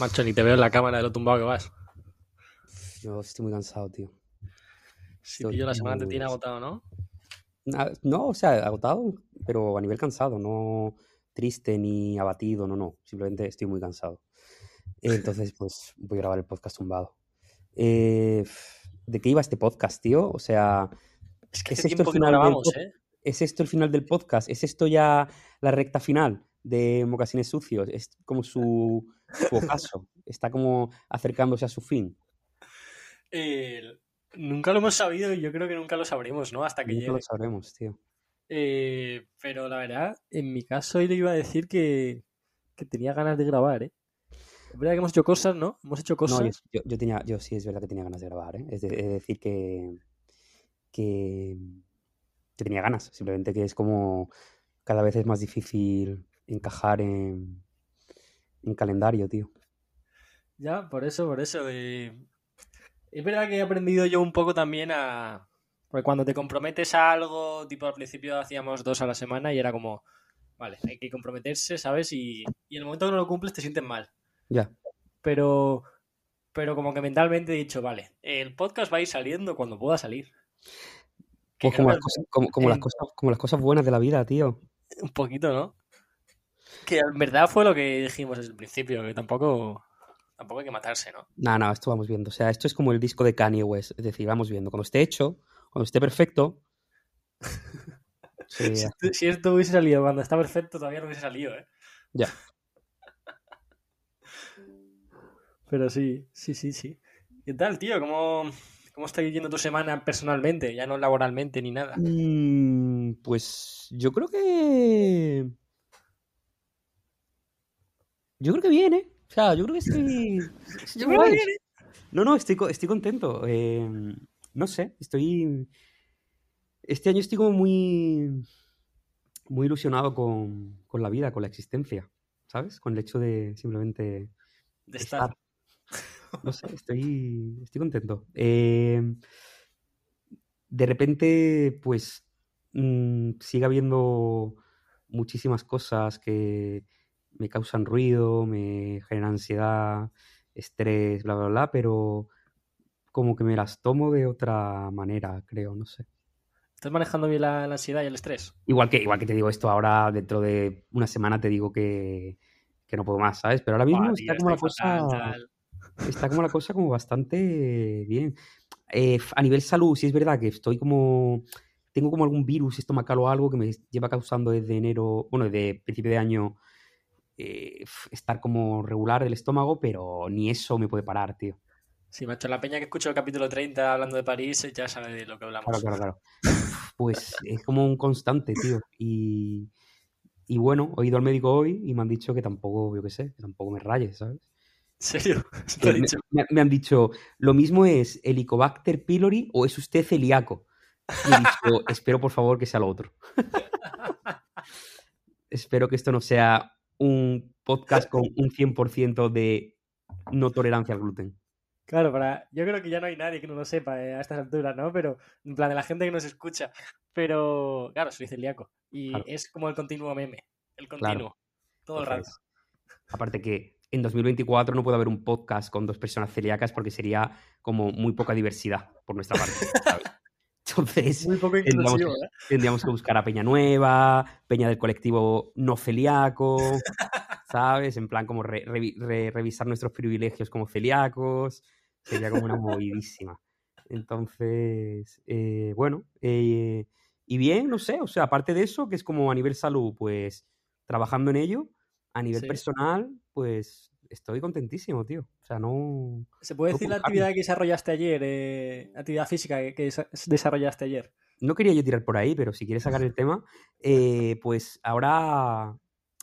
Macho, ni te veo en la cámara de lo tumbado que vas. Yo estoy muy cansado, tío. Sí, tío, la semana te tiene agotado, ¿no? No, o sea, agotado, pero a nivel cansado, no triste ni abatido, no, no. Simplemente estoy muy cansado. Entonces, pues voy a grabar el podcast tumbado. Eh, ¿De qué iba este podcast, tío? O sea, es que ¿es esto el final grabamos, ¿eh? ¿Es esto el final del podcast? ¿Es esto ya la recta final de Mocasines Sucios? Es como su, su ocaso. Está como acercándose a su fin. nunca lo hemos sabido y yo creo que nunca lo sabremos, ¿no? Hasta que nunca lo sabremos, tío. Eh, pero la verdad, en mi caso, yo le iba a decir que, que tenía ganas de grabar, ¿eh? Es verdad que hemos hecho cosas, ¿no? Hemos hecho cosas. No, yo, yo, tenía, yo sí es verdad que tenía ganas de grabar, ¿eh? Es, decir que, que, tenía ganas, simplemente que es como cada vez es más difícil encajar en, en calendario, tío. Ya, por eso, por eso. Es verdad que he aprendido yo un poco también a... Porque cuando te comprometes a algo, tipo al principio hacíamos dos a la semana y era como, vale, hay que comprometerse, ¿sabes? Y, y en el momento que no lo cumples te sientes mal. Ya. Pero, pero como que mentalmente he dicho, vale, el podcast va a ir saliendo cuando pueda salir. Pues como, las cosas, como, las cosas, como las cosas buenas de la vida, tío. Un poquito, ¿no? Que en verdad fue lo que dijimos desde el principio, que tampoco, tampoco hay que matarse, ¿no? No, no, esto vamos viendo. O sea, esto es como el disco de Kanye West. Es decir, vamos viendo. Cuando esté hecho, cuando esté perfecto. si, esto hubiese salido cuando está perfecto, todavía no hubiese salido, ¿eh? Ya. Pero sí, sí, sí, sí. ¿Qué tal, tío? ¿Cómo, cómo está yendo tu semana personalmente? Ya no laboralmente ni nada. Mm, pues yo creo que. Yo creo que viene. O sea, yo creo que estoy. yo creo que viene. No, no, estoy, estoy contento. Em, no sé, estoy. Este año estoy como muy. Muy ilusionado con, con, la vida, con la existencia. ¿Sabes? Con el hecho de simplemente. De estar. No sé, estoy, estoy contento. Em, de repente, pues, mm, sigue habiendo muchísimas cosas que me causan ruido, me generan ansiedad, estrés, bla, bla, bla, pero como que me las tomo de otra manera, creo, no sé. ¿Estás manejando bien la, ansiedad y el estrés? Igual que, igual que te digo esto ahora, dentro de una semana te digo que, no puedo más, ¿sabes? Pero ahora mismo está como la cosa está como la cosa como bastante bien. Eh, a nivel salud, sí es verdad que estoy como... Tengo como algún virus estomacal o algo que me lleva causando desde enero, bueno, desde principio de año, eh, estar como regular del estómago, pero ni eso me puede parar, tío. Sí, macho, la peña que escucho el capítulo 30 hablando de París ya sabe de lo que hablamos. Claro, claro, claro. Pues es como un constante, tío. Y, y bueno, he ido al médico hoy y me han dicho que tampoco, yo qué sé, que tampoco me rayes, ¿sabes? serio? Me, han dicho, lo mismo es Helicobacter pylori o es usted celíaco. Y he dicho, espero por favor que sea lo otro. espero que esto no sea un podcast con un 100% de no tolerancia al gluten. Claro, para, yo creo que ya no hay nadie que no lo sepa eh, a estas alturas, ¿no? Pero, en plan, de la gente que nos escucha. Pero, claro, soy celíaco. Y es como el continuo meme. El continuo. Todo el rato. Aparte que en 2024 no puede haber un podcast con dos personas celíacas porque sería como muy poca diversidad por nuestra parte. Entonces, tendríamos, ¿eh? tendríamos, que buscar a Peña Nueva, Peña del colectivo no celíaco, ¿sabes? En plan, como revisar nuestros privilegios como celíacos. Sería como una movidísima. Entonces, eh, bueno, eh, y bien, no sé, o sea, aparte de eso, que es como a nivel salud, pues trabajando en ello, a nivel personal, pues estoy contentísimo, tío. O sea, no. ¿Se puede decir la actividad que desarrollaste ayer, eh, actividad física que, desarrollaste ayer? No quería yo tirar por ahí, pero si quieres sacar el tema, eh, pues ahora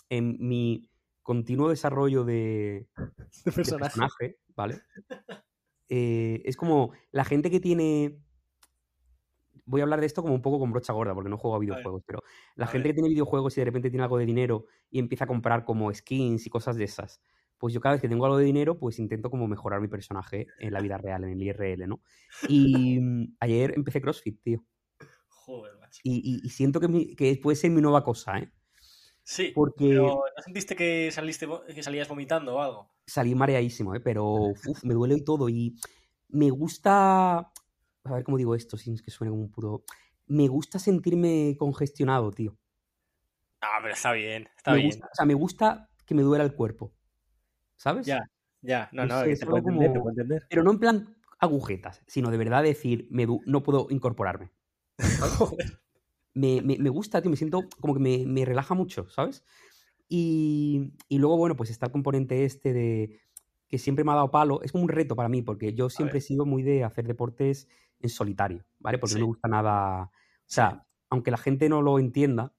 en mi continuo desarrollo de, personaje. ¿vale? Eh, es como la gente que tiene voy a hablar de esto como un poco con brocha gorda, porque no juego a videojuegos, pero la gente que tiene videojuegos y de repente tiene algo de dinero y empieza a comprar como skins y cosas de esas, pues yo cada vez que tengo algo de dinero, pues intento como mejorar mi personaje en la vida real, en el IRL, ¿no? Y mm, ayer empecé CrossFit, tío. Joder, macho. Y, siento que, que, puede ser mi nueva cosa, ¿eh? Sí, porque... pero ¿no sentiste que, saliste, que salías vomitando o algo? salí mareadísimo, ¿eh? pero me duele y todo. Y me gusta. A ver cómo digo esto, sin que suene como un puro. Me gusta sentirme congestionado, tío. Ah, pero está bien, está bien. o sea, me gusta que me duela el cuerpo. ¿Sabes? Ya, ya, no, no, te puedo entender, te puedo entender. Pero no en plan agujetas, sino de verdad decir, me no puedo incorporarme. me, me, me, gusta, tío, me siento como que me, me relaja mucho, ¿sabes? Y, y, luego, bueno, pues está el componente este de que siempre me ha dado palo. Es como un reto para mí, porque yo siempre he sido muy de hacer deportes en solitario, ¿vale? Porque no me gusta nada. O sea, aunque la gente no lo entienda,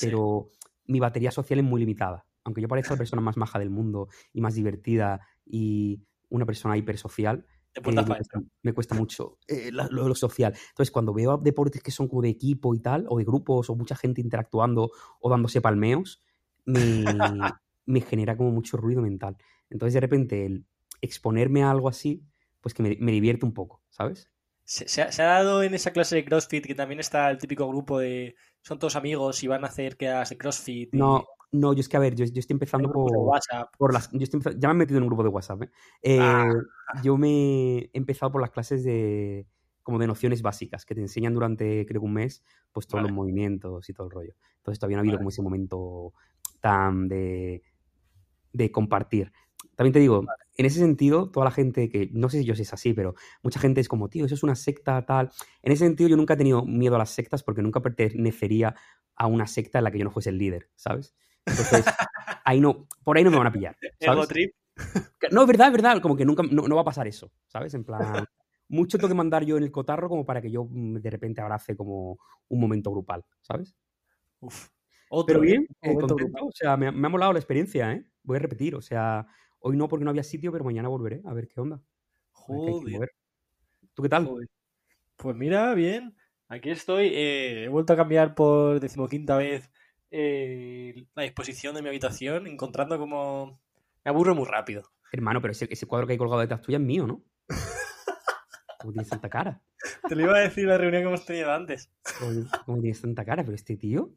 pero mi batería social es muy limitada. Aunque yo parezca la persona más maja del mundo y más divertida y una persona hipersocial, eh, me, cuesta, me, cuesta, mucho eh, lo, social. Entonces, cuando veo deportes que son como de equipo y tal, o de grupos, o mucha gente interactuando o dándose palmeos, me, me genera como mucho ruido mental. Entonces, de repente, el exponerme a algo así, pues que me, me divierte un poco, ¿sabes? Se, ha, dado en esa clase de CrossFit que también está el típico grupo de son todos amigos y van a hacer que hagas CrossFit. No, no, yo es que a ver, yo, estoy empezando por, por las. ya me han metido en un grupo de WhatsApp. ¿eh? Eh, ah. Yo me he empezado por las clases de como de nociones básicas que te enseñan durante creo que un mes pues todos los movimientos y todo el rollo. Entonces todavía no ha habido como ese momento tan de, de compartir. También te digo, en ese sentido, toda la gente que, no sé si yo sé si es así, pero mucha gente es como, tío, eso es una secta, tal. En ese sentido, yo nunca he tenido miedo a las sectas porque nunca pertenecería a una secta en la que yo no fuese el líder, ¿sabes? Entonces, ahí no, por ahí no me van a pillar. ¿sabes? trip? No, es verdad, es verdad, como que nunca, no, va a pasar eso, ¿sabes? En plan, mucho tengo que mandar yo en el cotarro como para que yo mm, de repente abrace como un momento grupal, ¿sabes? Uf. Pero bien, eh, contento, o sea, me, me, ha molado la experiencia, ¿eh? Voy a repetir, o sea, Hoy no porque no había sitio, pero mañana volveré a ver qué onda. Joder. ¿Tú qué tal? Pues mira, bien. Aquí estoy. Eh, he vuelto a cambiar por decimoquinta vez eh, la disposición de mi habitación, encontrando como... Me aburro muy rápido. Hermano, pero ese, cuadro que hay colgado detrás tuya es mío, ¿no? ¿Cómo tienes tanta cara? Te lo iba a decir la reunión que hemos tenido antes. ¿Cómo, tienes tanta cara? Pero este tío...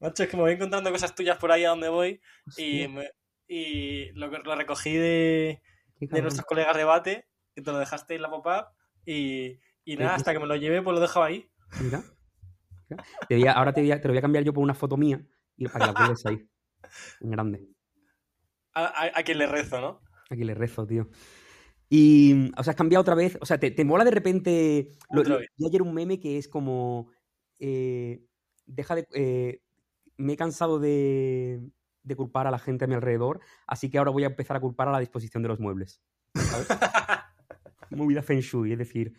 Macho, es que me voy encontrando cosas tuyas por ahí a donde voy y me, y lo, lo recogí de, de nuestros colegas de bate, que te lo dejaste en la pop-up y, y nada, hasta que me lo llevé, pues lo dejaba ahí. Mira. ahora te, te, lo voy a cambiar yo por una foto mía y para que la cuelgues ahí. En grande. A, a, quien le rezo, ¿no? A quien le rezo, tío. Y, o sea, has cambiado otra vez. O sea, te, te mola de repente. Lo, ayer un meme que es como. Eh, deja de. Eh, me he cansado de, de culpar a la gente a mi alrededor, así que ahora voy a empezar a culpar a la disposición de los muebles. ¿sabes? Movida Feng Shui, es decir,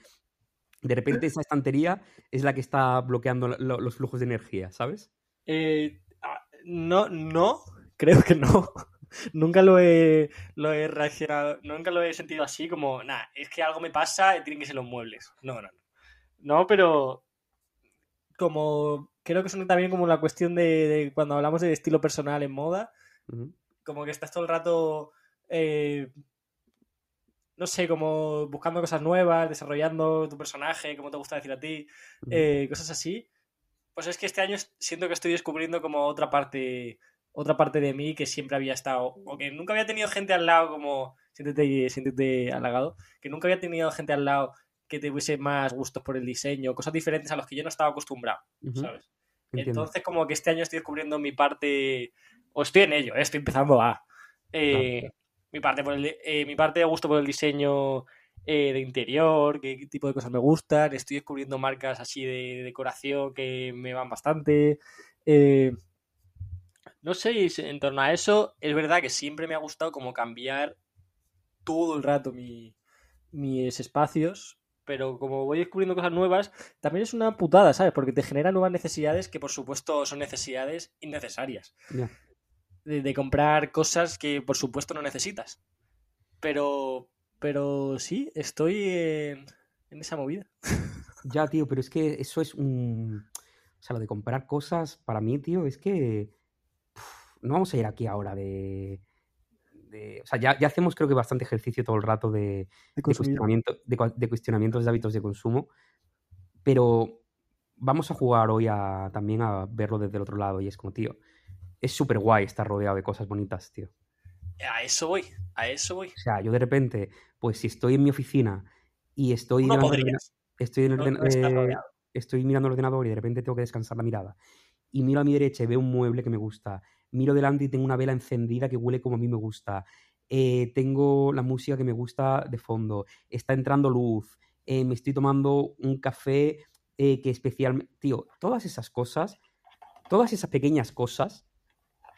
de repente esa estantería es la que está bloqueando los flujos de energía, ¿sabes? Eh, ah, no, no, creo que no. nunca lo he, lo he reaccionado, nunca lo he sentido así como, nada, es que algo me pasa y tienen que ser los muebles. No, no, no. No, pero como creo que son también como la cuestión de, cuando hablamos de estilo personal en moda, como que estás todo el rato, eh, no sé, como buscando cosas nuevas, desarrollando tu personaje, como te gusta decir a ti, eh, cosas así. Pues es que este año siento que estoy descubriendo como otra parte, otra parte de mí que siempre había estado, o que nunca había tenido gente al lado como, siéntete, siéntete halagado, que nunca había tenido gente al lado que te hubiese más gustos por el diseño, cosas diferentes a los que yo no estaba acostumbrado, ¿sabes? Entonces, como que este año estoy descubriendo mi parte, o estoy en ello, ¿eh? estoy empezando a... Eh, mi, parte por el, eh, mi parte de gusto por el diseño de interior, qué tipo de cosas me gustan, estoy descubriendo marcas así de, decoración que me van bastante. no sé, en torno a eso, es verdad que siempre me ha gustado como cambiar todo el rato mis espacios, pero como voy descubriendo cosas nuevas, también es una putada, ¿sabes? Porque te genera nuevas necesidades que por supuesto son necesidades innecesarias. De, comprar cosas que por supuesto no necesitas. Pero, pero sí, estoy en, esa movida. Ya, tío, pero es que eso es un... O sea, lo de comprar cosas, para mí, tío, es que... no vamos a ir aquí ahora de o sea, ya, ya, hacemos creo que bastante ejercicio todo el rato de, de, cuestionamiento, de, cuestionamientos de hábitos de consumo, pero vamos a jugar hoy a, también a verlo desde el otro lado y es como, tío, es súper guay estar rodeado de cosas bonitas, tío. A eso voy, a eso voy. O sea, yo de repente, pues si estoy en mi oficina y estoy, no estoy, en eh, estoy mirando el ordenador y de repente tengo que descansar la mirada y miro a mi derecha y veo un mueble que me gusta, miro delante y tengo una vela encendida que huele como a mí me gusta, eh, tengo la música que me gusta de fondo, está entrando luz, eh, me estoy tomando un café que especialmente... Tío, todas esas cosas, todas esas pequeñas cosas,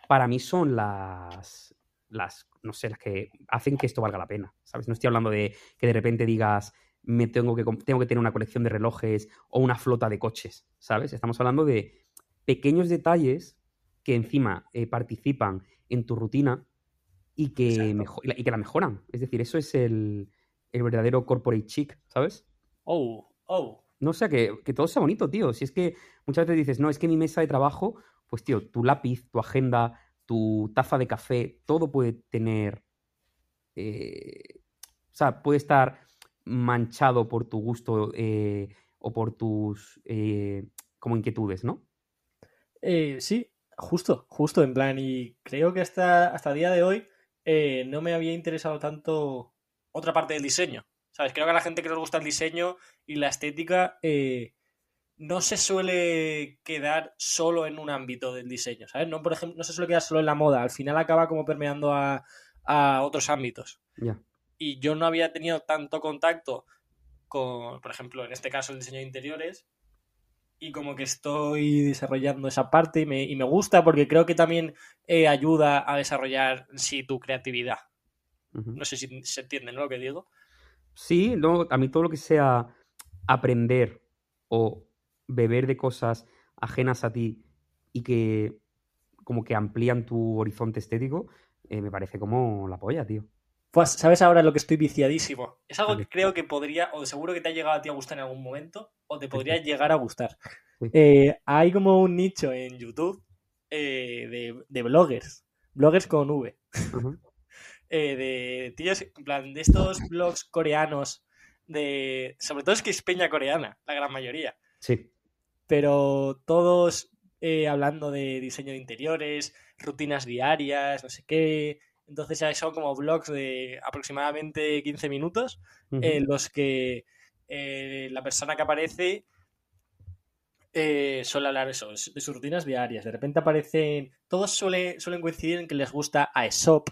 para mí son las, las, no sé, las que hacen que esto valga la pena, ¿sabes? No estoy hablando de que de repente digas, me tengo que, tengo que tener una colección de relojes o una flota de coches, ¿sabes? Estamos hablando de pequeños detalles que encima eh, participan en tu rutina y que, y que la mejoran. Es decir, eso es el, el verdadero corporate chic, ¿sabes? Oh, oh. No sé, que, que todo sea bonito, tío. Si es que muchas veces dices, no, es que mi mesa de trabajo, pues tío, tu lápiz, tu agenda, tu taza de café, todo puede tener. Eh, o sea, puede estar manchado por tu gusto eh, o por tus eh, como inquietudes, ¿no? sí, justo, justo, en plan, y creo que hasta, hasta el día de hoy no me había interesado tanto otra parte del diseño. ¿Sabes? Creo que a la gente que nos gusta el diseño y la estética no se suele quedar solo en un ámbito del diseño, ¿sabes? No, por ejemplo, no se suele quedar solo en la moda, al final acaba como permeando a, otros ámbitos. Y yo no había tenido tanto contacto con, por ejemplo, en este caso el diseño de interiores, y como que estoy desarrollando esa parte y me, gusta porque creo que también eh, ayuda a desarrollar sí tu creatividad. No sé si se entiende lo que digo. Sí, no, a mí todo lo que sea aprender o beber de cosas ajenas a ti y que como que amplían tu horizonte estético, eh, me parece como la polla, tío. Pues, ¿sabes ahora lo que estoy viciadísimo? Es algo que creo que podría, o seguro que te ha llegado a ti a gustar en algún momento, o te podría llegar a gustar. Eh, hay como un nicho en YouTube eh, de, bloggers, bloggers con V. de tíos, en plan, de estos blogs coreanos, de sobre todo es que es peña coreana, la gran mayoría. Sí pero todos eh, hablando de diseño de interiores, rutinas diarias, no sé qué. Entonces ya son como blogs de aproximadamente 15 minutos en los que eh, la persona que aparece eh, suele hablar eso, de sus rutinas diarias. De repente aparecen, todos suele, suelen coincidir en que les gusta a ESOP,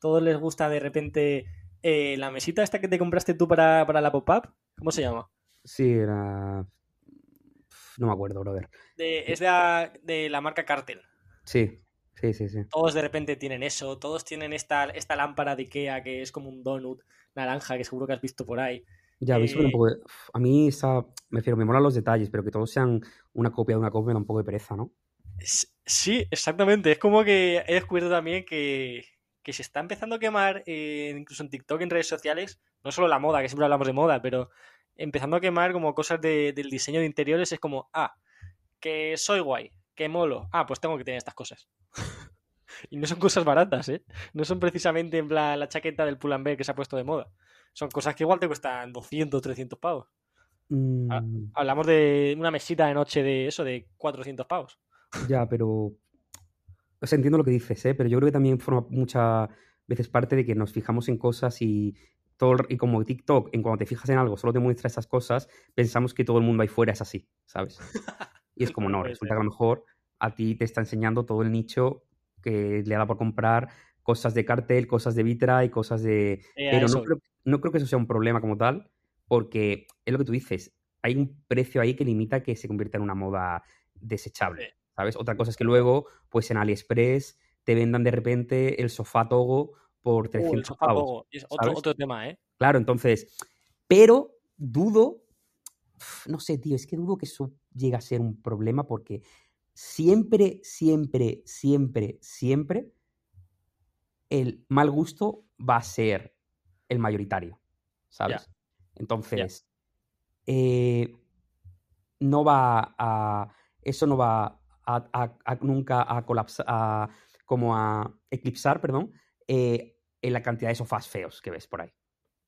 todos les gusta de repente la mesita esta que te compraste tú para, para la pop-up, ¿cómo se llama? Sí, era no me acuerdo, brother. es de la, marca Cartel. Sí, sí, sí, sí. Todos de repente tienen eso, todos tienen esta, esta lámpara de Ikea que es como un donut naranja que seguro que has visto por ahí. Ya, eh... un poco A mí está... me refiero, me molan los detalles, pero que todos sean una copia de una copia me da un poco de pereza, ¿no? Sí, exactamente. Es como que he descubierto también que, que se está empezando a quemar, eh, incluso en TikTok, en redes sociales, no solo la moda, que siempre hablamos de moda, pero empezando a quemar como cosas del diseño de interiores, es como, ah, que soy guay, que molo, ah, pues tengo que tener estas cosas. y no son cosas baratas, ¿eh? No son precisamente en plan la chaqueta del B que se ha puesto de moda. Son cosas que igual te cuestan 200, 300 pavos. Mm. Hablamos de una mesita de noche de eso, de 400 pavos. Ya, pero... O sea, entiendo lo que dices, ¿eh? Pero yo creo que también forma muchas veces parte de que nos fijamos en cosas y y como TikTok, en cuando te fijas en algo, solo te muestra esas cosas, pensamos que todo el mundo ahí fuera es así, ¿sabes? Y es como, no, resulta que a lo mejor a ti te está enseñando todo el nicho que le ha dado por comprar cosas de cartel, cosas de Vitra y cosas de... Pero no creo, no creo, que eso sea un problema como tal, porque es lo que tú dices, hay un precio ahí que limita que se convierta en una moda desechable, ¿sabes? Otra cosa es que luego, pues en AliExpress te vendan de repente el sofá Togo por 300 pavos. Es otro, tema, ¿eh? Claro, entonces, pero dudo, no sé, tío, es que dudo que eso llegue a ser un problema porque siempre, siempre, siempre, siempre el mal gusto va a ser el mayoritario, ¿sabes? Entonces, eh, no va a, eso no va a, nunca a colapsar, como a eclipsar, perdón, eh, en la cantidad de sofás feos que ves por ahí.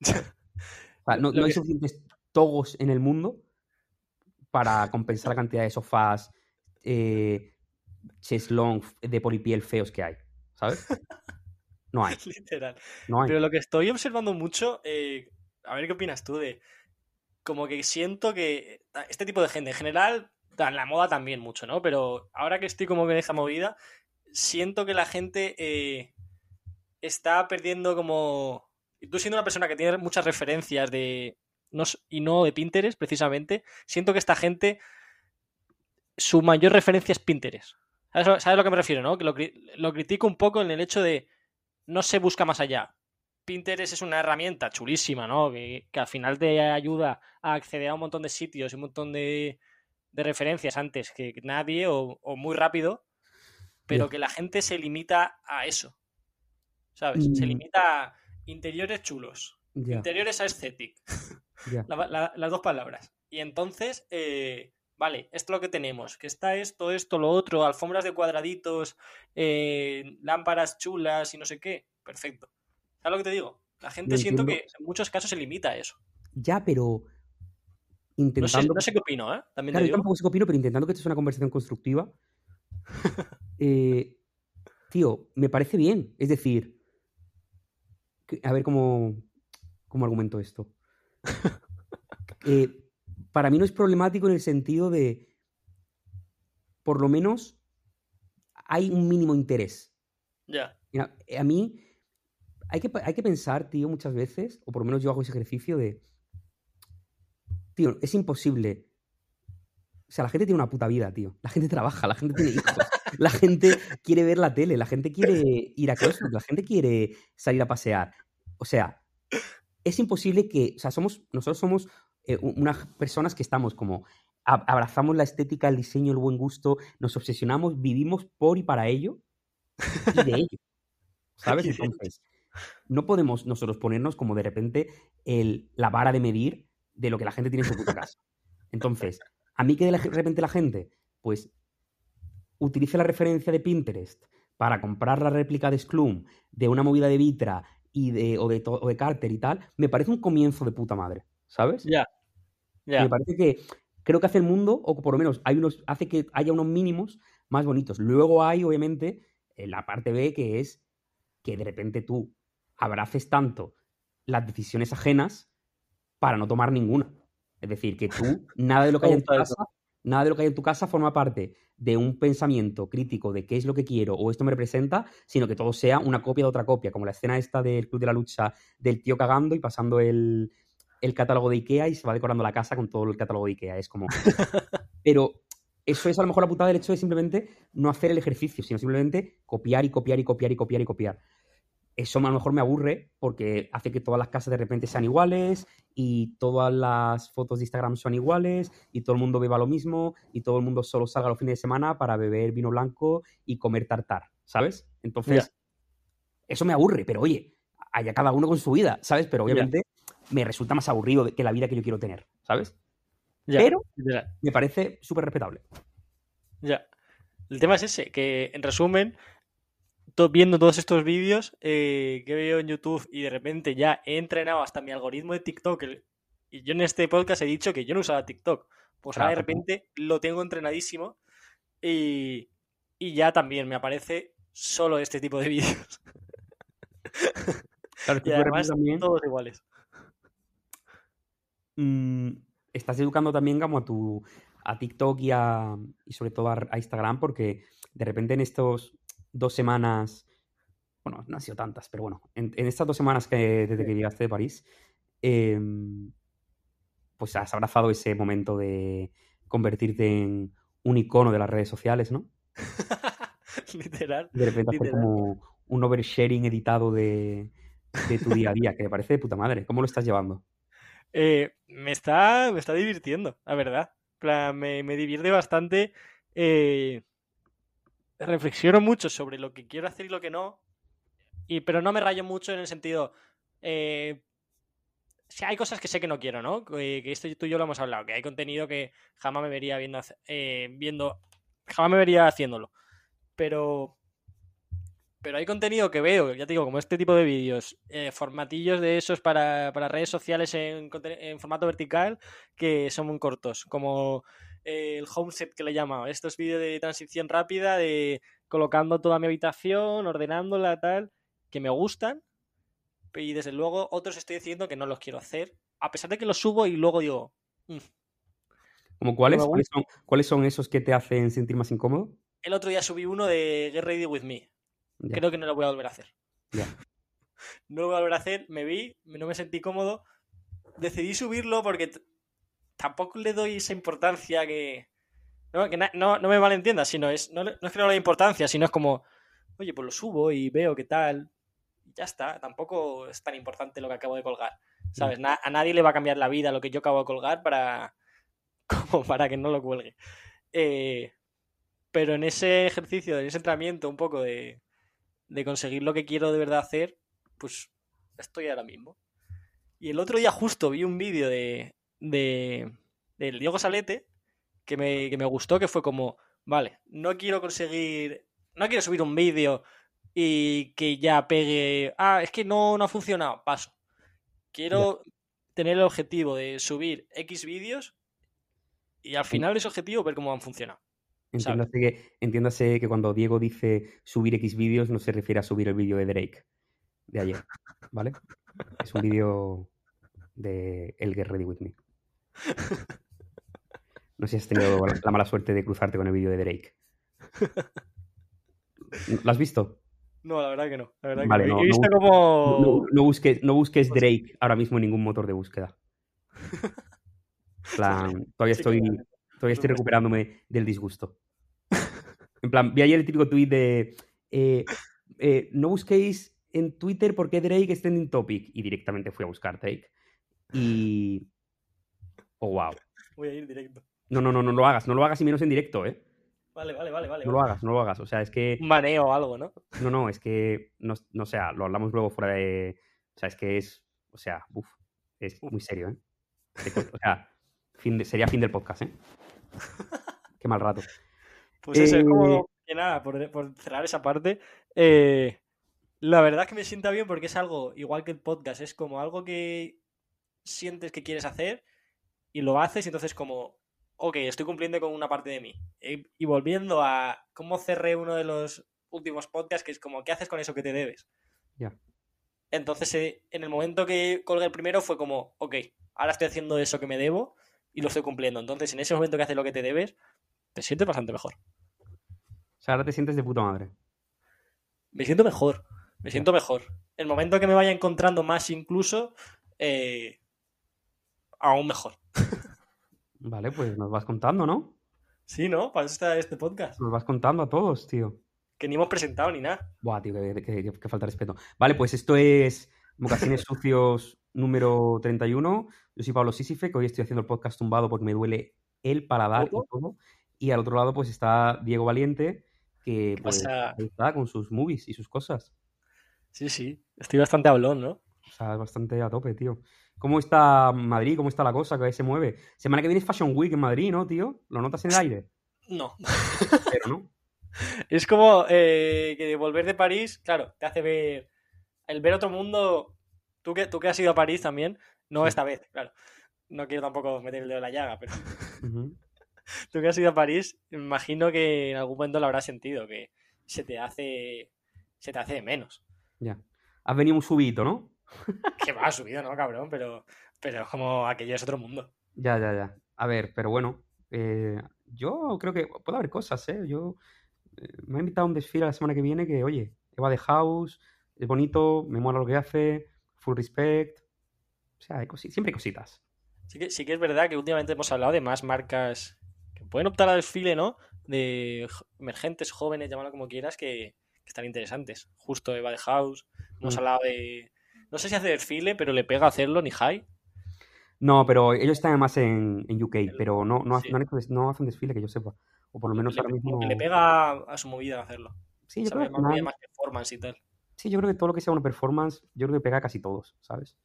no, hay suficientes togos en el mundo para compensar la cantidad de sofás eh, de polipiel feos que hay, ¿sabes? No hay. Literal. No hay. Pero lo que estoy observando mucho, eh, a ver qué opinas tú de. Como que siento que este tipo de gente, en general, en la moda también mucho, ¿no? Pero ahora que estoy como que en esa movida, siento que la gente eh, está perdiendo como. Tú siendo una persona que tiene muchas referencias de. y no de Pinterest, precisamente, siento que esta gente. Su mayor referencia es Pinterest. ¿Sabes, a lo que me refiero, no? Que lo, lo critico un poco en el hecho de no se busca más allá. Pinterest es una herramienta chulísima, ¿no? Que, al final te ayuda a acceder a un montón de sitios y un montón de, referencias antes que nadie o, muy rápido, pero que la gente se limita a eso. ¿Sabes? Se mm. limita a interiores chulos, interiores a aesthetic. las dos palabras. Y entonces, eh, vale, esto es lo que tenemos, que está esto, esto, lo otro, alfombras de cuadraditos, eh, lámparas chulas y no sé qué, perfecto. ¿Sabes lo que te digo? La gente siento que en muchos casos se limita a eso. Ya, pero intentando... No sé, qué opino, ¿eh? También claro, yo tampoco sé qué opino, pero intentando que esto sea una conversación constructiva, eh, tío, me parece bien. Es decir, a ver cómo, cómo argumento esto. eh, para mí no es problemático en el sentido de, por lo menos, hay un mínimo interés. Ya. A mí hay que, hay que pensar, tío, muchas veces, o por lo menos yo hago ese ejercicio de, tío, es imposible. O sea, la gente tiene una puta vida, tío. La gente trabaja, la gente tiene hijos, la gente quiere ver la tele, la gente quiere ir a CrossFit, la gente quiere salir a pasear. O sea, es imposible que, o sea, somos, nosotros somos eh, unas personas que estamos como abrazamos la estética, el diseño, el buen gusto, nos obsesionamos, vivimos por y para ello y de ello. ¿Sabes? Entonces, no podemos nosotros ponernos como de repente el, la vara de medir de lo que la gente tiene en su puta casa. Entonces, a mí que de repente la gente, pues, utilice la referencia de Pinterest para comprar la réplica de Sclum, de una movida de Vitra y de, o, de, o de Carter y tal, me parece un comienzo de puta madre, ¿sabes? Ya. Me parece que creo que hace el mundo, o por lo menos hay unos, hace que haya unos mínimos más bonitos. Luego hay, obviamente, la parte B, que es que de repente tú abraces tanto las decisiones ajenas para no tomar ninguna. Es decir, que tú, nada de lo que hay en tu casa, nada de lo que hay en tu casa forma parte de un pensamiento crítico de qué es lo que quiero o esto me representa, sino que todo sea una copia de otra copia, como la escena esta del Club de la Lucha del tío cagando y pasando el, el catálogo de IKEA y se va decorando la casa con todo el catálogo de IKEA. Es como. Pero eso es a lo mejor la putada del hecho de simplemente no hacer el ejercicio, sino simplemente copiar y copiar y copiar y copiar y copiar. Eso a lo mejor me aburre porque hace que todas las casas de repente sean iguales y todas las fotos de Instagram son iguales y todo el mundo beba lo mismo y todo el mundo solo salga los fines de semana para beber vino blanco y comer tartar, ¿sabes? Entonces, eso me aburre, pero oye, haya cada uno con su vida, ¿sabes? Pero obviamente me resulta más aburrido que la vida que yo quiero tener, ¿sabes? Pero me parece súper respetable. Ya. El tema es ese, que en resumen, viendo todos estos vídeos eh, que veo en YouTube y de repente ya he entrenado hasta mi algoritmo de TikTok. y yo en este podcast he dicho que yo no usaba TikTok. Pues ahora de repente lo tengo entrenadísimo y, y ya también me aparece solo este tipo de vídeos. Claro, y además todos iguales. Mm, estás educando también como a tu a TikTok y, a, y sobre todo a, Instagram porque de repente en estos dos semanas, bueno, no han sido tantas, pero bueno, en, estas dos semanas que desde que llegaste de París, em, pues has abrazado ese momento de convertirte en un icono de las redes sociales, ¿no? literal. De repente hacer como un oversharing editado de, de tu día a día, que me parece de puta madre. ¿Cómo lo estás llevando? Eh, me, está, me está divirtiendo, la verdad. Me, me divierte bastante. Eh, reflexiono mucho sobre lo que quiero hacer y lo que no. Y, pero no me rayo mucho en el sentido. Eh, si hay cosas que sé que no quiero, ¿no? Que, esto tú y yo lo hemos hablado, que hay contenido que jamás me vería viendo, viendo jamás me vería haciéndolo. Pero pero hay contenido que veo, ya te digo, como este tipo de vídeos, eh, formatillos de esos para, redes sociales en, formato vertical que son muy cortos, como eh, el homeset que le he llamado, estos vídeos de transición rápida, de colocando toda mi habitación, ordenándola, tal, que me gustan y desde luego otros estoy diciendo que no los quiero hacer, a pesar de que los subo y luego digo... Mm". ¿Como cuáles? ¿Cuáles son, esos que te hacen sentir más incómodo? El otro día subí uno de Get Ready With Me. Creo que no lo voy a volver a hacer. no lo voy a volver a hacer, me vi, no me sentí cómodo. Decidí subirlo porque tampoco le doy esa importancia que... No, que no, me malentiendas, sino es, no, no es que no le dé importancia, sino es como, oye, pues lo subo y veo qué tal ya está, tampoco es tan importante lo que acabo de colgar. ¿Sabes? a nadie le va a cambiar la vida lo que yo acabo de colgar para, como para que no lo cuelgue. Eh, pero en ese ejercicio, en ese entrenamiento un poco de, de conseguir lo que quiero de verdad hacer, pues estoy ahora mismo. Y el otro día justo vi un vídeo de, de del Diego Salete que me, que me gustó, que fue como, vale, no quiero conseguir, no quiero subir un vídeo y que ya pegue, ah, es que no, no ha funcionado, paso. Quiero tener el objetivo de subir X vídeos y al final ese objetivo ver cómo han funcionado. Entiéndase que, entiéndase que cuando Diego dice subir X vídeos no se refiere a subir el vídeo de Drake de ayer, ¿vale? Es un vídeo de El Get Ready With Me. No sé si has tenido la mala suerte de cruzarte con el vídeo de Drake. ¿Lo has visto? No, la verdad que no. La verdad que no. He visto como. No, busques, no busques Drake ahora mismo en ningún motor de búsqueda. plan, todavía estoy, todavía estoy recuperándome del disgusto. En plan, vi ayer el típico tweet de. Eh, eh, no busquéis en Twitter por qué Drake es trending topic. Y directamente fui a buscar Drake. Y. Oh, wow. Voy a ir directo. No, no, no, no lo hagas. No lo hagas y menos en directo, ¿eh? Vale, vale, vale, vale. No lo hagas, no lo hagas. O sea, es que. Un maneo o algo, ¿no? No, no, es que. No, no sea, lo hablamos luego fuera de. O sea, es que es. O sea, uff. Es muy serio, ¿eh? O sea, fin sería fin del podcast, ¿eh? Qué mal rato. Pues eso, es como. Eh, que nada, por, cerrar esa parte. Eh, la verdad es que me sienta bien porque es algo, igual que el podcast, es como algo que sientes que quieres hacer y lo haces y entonces como ok, estoy cumpliendo con una parte de mí. Y, volviendo a cómo cerré uno de los últimos podcasts, que es como, ¿qué haces con eso que te debes? Ya. Entonces, eh, en el momento que colgué el primero fue como, ok, ahora estoy haciendo eso que me debo y lo estoy cumpliendo. Entonces, en ese momento que haces lo que te debes, te sientes bastante mejor. O sea, ahora te sientes de puta madre. Me siento mejor, me siento mejor. El momento que me vaya encontrando más incluso, eh, aún mejor. Vale, pues nos vas contando, ¿no? Sí, ¿no? Para eso está este podcast. Nos vas contando a todos, tío. Que ni hemos presentado ni nada. Buah, tío, que, falta respeto. Vale, pues esto es Mocasines Sucios número 31. Yo soy Pablo Sisife, que hoy estoy haciendo el podcast tumbado porque me duele el paladar y todo. Y al otro lado, pues está Diego Valiente, que pues, está con sus movies y sus cosas. Sí, sí. Estoy bastante hablón, ¿no? O sea, bastante a tope, tío. ¿Cómo está Madrid? ¿Cómo está la cosa? Que se mueve. Semana que viene es Fashion Week en Madrid, ¿no, tío? ¿Lo notas en el aire? No. Pero no. Es como eh, que volver de París, claro, te hace ver. El ver otro mundo. Tú que, tú que has ido a París también, no esta vez, claro. No quiero tampoco meter el dedo en la llaga, pero. tú que has ido a París, imagino que en algún momento lo habrás sentido, que se te hace. Se te hace de menos. Ya. Has venido un subito, ¿no? que va subido, ¿no, cabrón? Pero, pero es como aquello es otro mundo. Ya, ya, ya. A ver, pero bueno, eh, yo creo que puede haber cosas, ¿eh? Yo eh, me ha invitado a un desfile la semana que viene que, oye, Eva de House, es bonito, me mola lo que hace, full respect. O sea, hay siempre hay cositas. Sí que, sí que es verdad que últimamente hemos hablado de más marcas que pueden optar al desfile, ¿no? De emergentes, jóvenes, llámalo como quieras, que, están interesantes. Justo Eva de House, hemos mm. hablado de, no sé si hace desfile, pero le pega hacerlo ni high. No, pero ellos están además en, en UK, pero no, no, no, hacen desfile que yo sepa. O por lo menos ahora mismo. Le pega a su movida hacerlo. Sí, yo creo que. Más, performance y tal. Sí, yo creo que todo lo que sea una performance, yo creo que pega a casi todos, ¿sabes?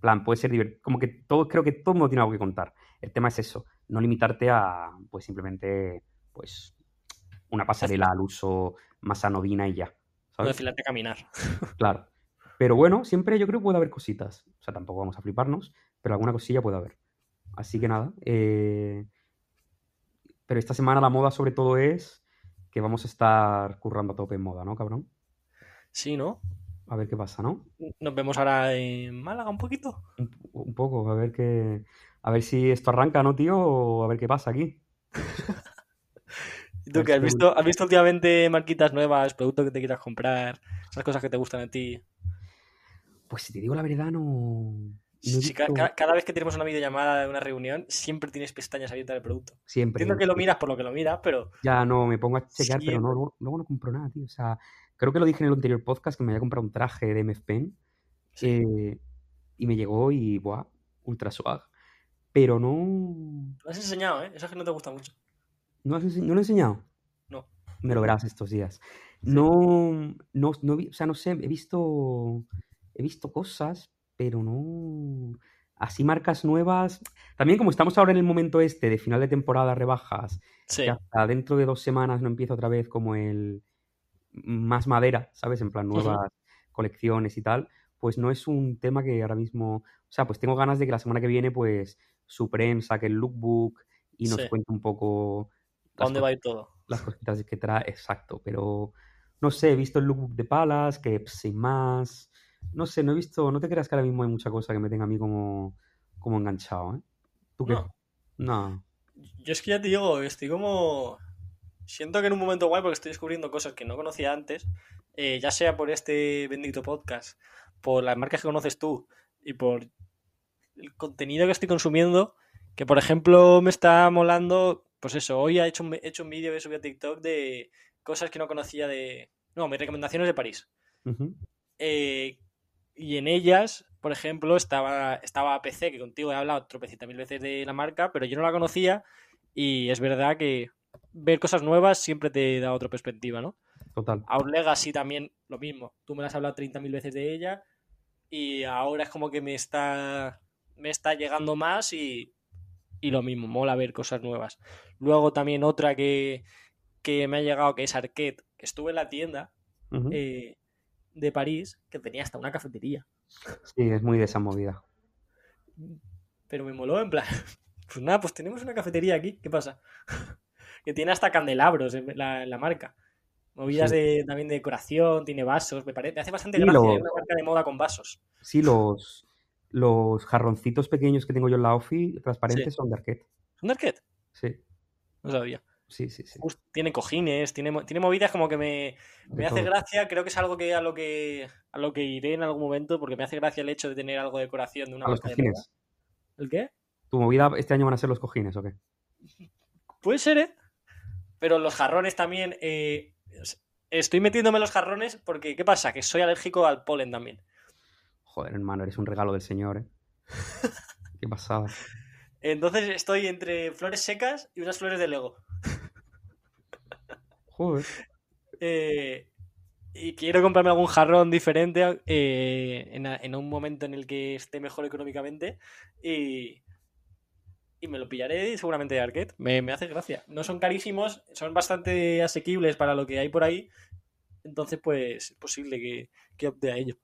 plan, puede ser divertido. Como que todo, creo que todo el mundo tiene algo que contar. El tema es eso, no limitarte a, pues simplemente, pues, una pasarela al uso más anodina y ya. ¿sabes? No desfilarte a caminar. Claro. Pero bueno, siempre yo creo que puede haber cositas. O sea, tampoco vamos a fliparnos, pero alguna cosilla puede haber. Así que nada. Eh, pero esta semana la moda sobre todo es que vamos a estar currando a tope en moda, ¿no, cabrón? Sí, ¿no? A ver qué pasa, ¿no? Nos vemos ahora en Málaga un poquito. Un, poco, a ver qué. A ver si esto arranca, ¿no, tío? O a ver qué pasa aquí. ¿Y tú qué? ¿Has visto, ¿Has visto últimamente marquitas nuevas, productos que te quieras comprar, esas cosas que te gustan a ti? Pues si te digo la verdad, no. sí, cada, vez que tenemos una videollamada de una reunión, siempre tienes pestañas abiertas del producto. Siempre. Entiendo que lo miras por lo que lo miras, pero. Ya no, me pongo a chequear, pero no, luego, no compro nada, tío. O sea, creo que lo dije en el anterior podcast que me había comprado un traje de MF Pen. Eh, y me llegó y, ¡buah! Ultra swag. Pero no. Lo has enseñado, ¿eh? Eso es que no te gusta mucho. ¿No, has ¿No lo he enseñado? No. Me lo verás estos días. No, no, no, o sea, no sé, he visto he visto cosas, pero no. Así marcas nuevas. También como estamos ahora en el momento este de final de temporada, rebajas, que hasta dentro de dos semanas no empieza otra vez como el más madera, ¿sabes? En plan nuevas colecciones y tal, pues no es un tema que ahora mismo. O sea, pues tengo ganas de que la semana que viene, pues, Supreme saque el lookbook y nos cuente un poco. ¿A dónde va a ir todo? Las cositas que trae, exacto, pero no sé, he visto el lookbook de Palas, que sin más no sé, no he visto, no te creas que ahora mismo hay mucha cosa que me tenga a mí como, como enganchado, ¿eh? ¿Tú qué? No. Yo es que ya te digo, estoy como... Siento que en un momento guay porque estoy descubriendo cosas que no conocía antes, eh, ya sea por este bendito podcast, por las marcas que conoces tú y por el contenido que estoy consumiendo, que por ejemplo me está molando, pues eso, hoy he hecho un, hecho un vídeo que subí a TikTok de cosas que no conocía de... No, mis recomendaciones de París. eh, y en ellas, por ejemplo, estaba, estaba PC, que contigo he hablado tropecientas mil veces de la marca, pero yo no la conocía y es verdad que ver cosas nuevas siempre te da otra perspectiva, ¿no? Total. Our Legacy también lo mismo. Tú me has hablado mil veces de ella y ahora es como que me está, me está llegando más y, y lo mismo, mola ver cosas nuevas. Luego también otra que, que me ha llegado, que es Arcade, que estuve en la tienda de París que tenía hasta una cafetería. Sí, es muy de esa movida. Pero me moló en plan, pues nada, pues tenemos una cafetería aquí, ¿qué pasa? que tiene hasta candelabros en la, marca. Movidas de, también de decoración, tiene vasos, me parece, hace bastante gracia, una marca de moda con vasos. Sí, los, los jarroncitos pequeños que tengo yo en la Ofi, transparentes, son de Arquette. ¿Son de Arquette? Sí. No sabía. Sí, sí, sí. tiene cojines, tiene, tiene movidas como que me, me hace gracia. Creo que es algo que a lo que a lo que iré en algún momento, porque me hace gracia el hecho de tener algo de decoración de una ¿A los cojines? ¿El qué? ¿Tu movida este año van a ser los cojines o qué? Puede ser, ¿eh? Pero los jarrones también. Eh, estoy metiéndome los jarrones porque, ¿qué pasa? Que soy alérgico al polen también. Joder, hermano, eres un regalo del señor, ¿eh? qué pasada. Entonces estoy entre flores secas y unas flores de Lego. Eh, y quiero comprarme algún jarrón diferente eh, en, un momento en el que esté mejor económicamente. Y, y me lo pillaré seguramente de Arquette. Me, hace gracia. No son carísimos, son bastante asequibles para lo que hay por ahí. Entonces, pues es posible que, que opte a ello.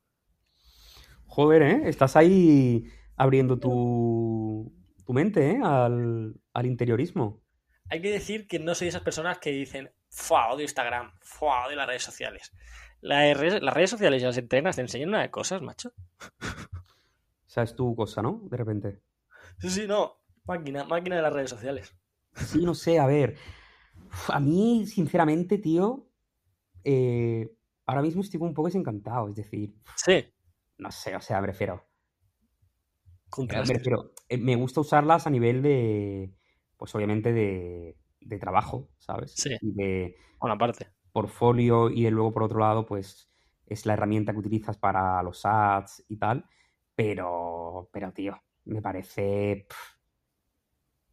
Joder, ¿eh? Estás ahí abriendo tu, tu mente ¿eh? al, al interiorismo. Hay que decir que no soy de esas personas que dicen, ¡fua! Odio Instagram, ¡fua! Odio las redes sociales. las redes sociales y las entrenas te enseñan una de cosas, macho. O sea, es tu cosa, ¿no? De repente. Sí, sí, no. Máquina, máquina de las redes sociales. Sí, no sé, a ver. A mí, sinceramente, tío, eh, ahora mismo estoy un poco desencantado. Es decir, sí. No sé, o sea, prefiero. Me, refiero, eh, me gusta usarlas a nivel de, pues obviamente de, de trabajo, ¿sabes? Sí. Y de una parte. portfolio y luego por otro lado, pues es la herramienta que utilizas para los ads y tal. Pero, pero tío, me parece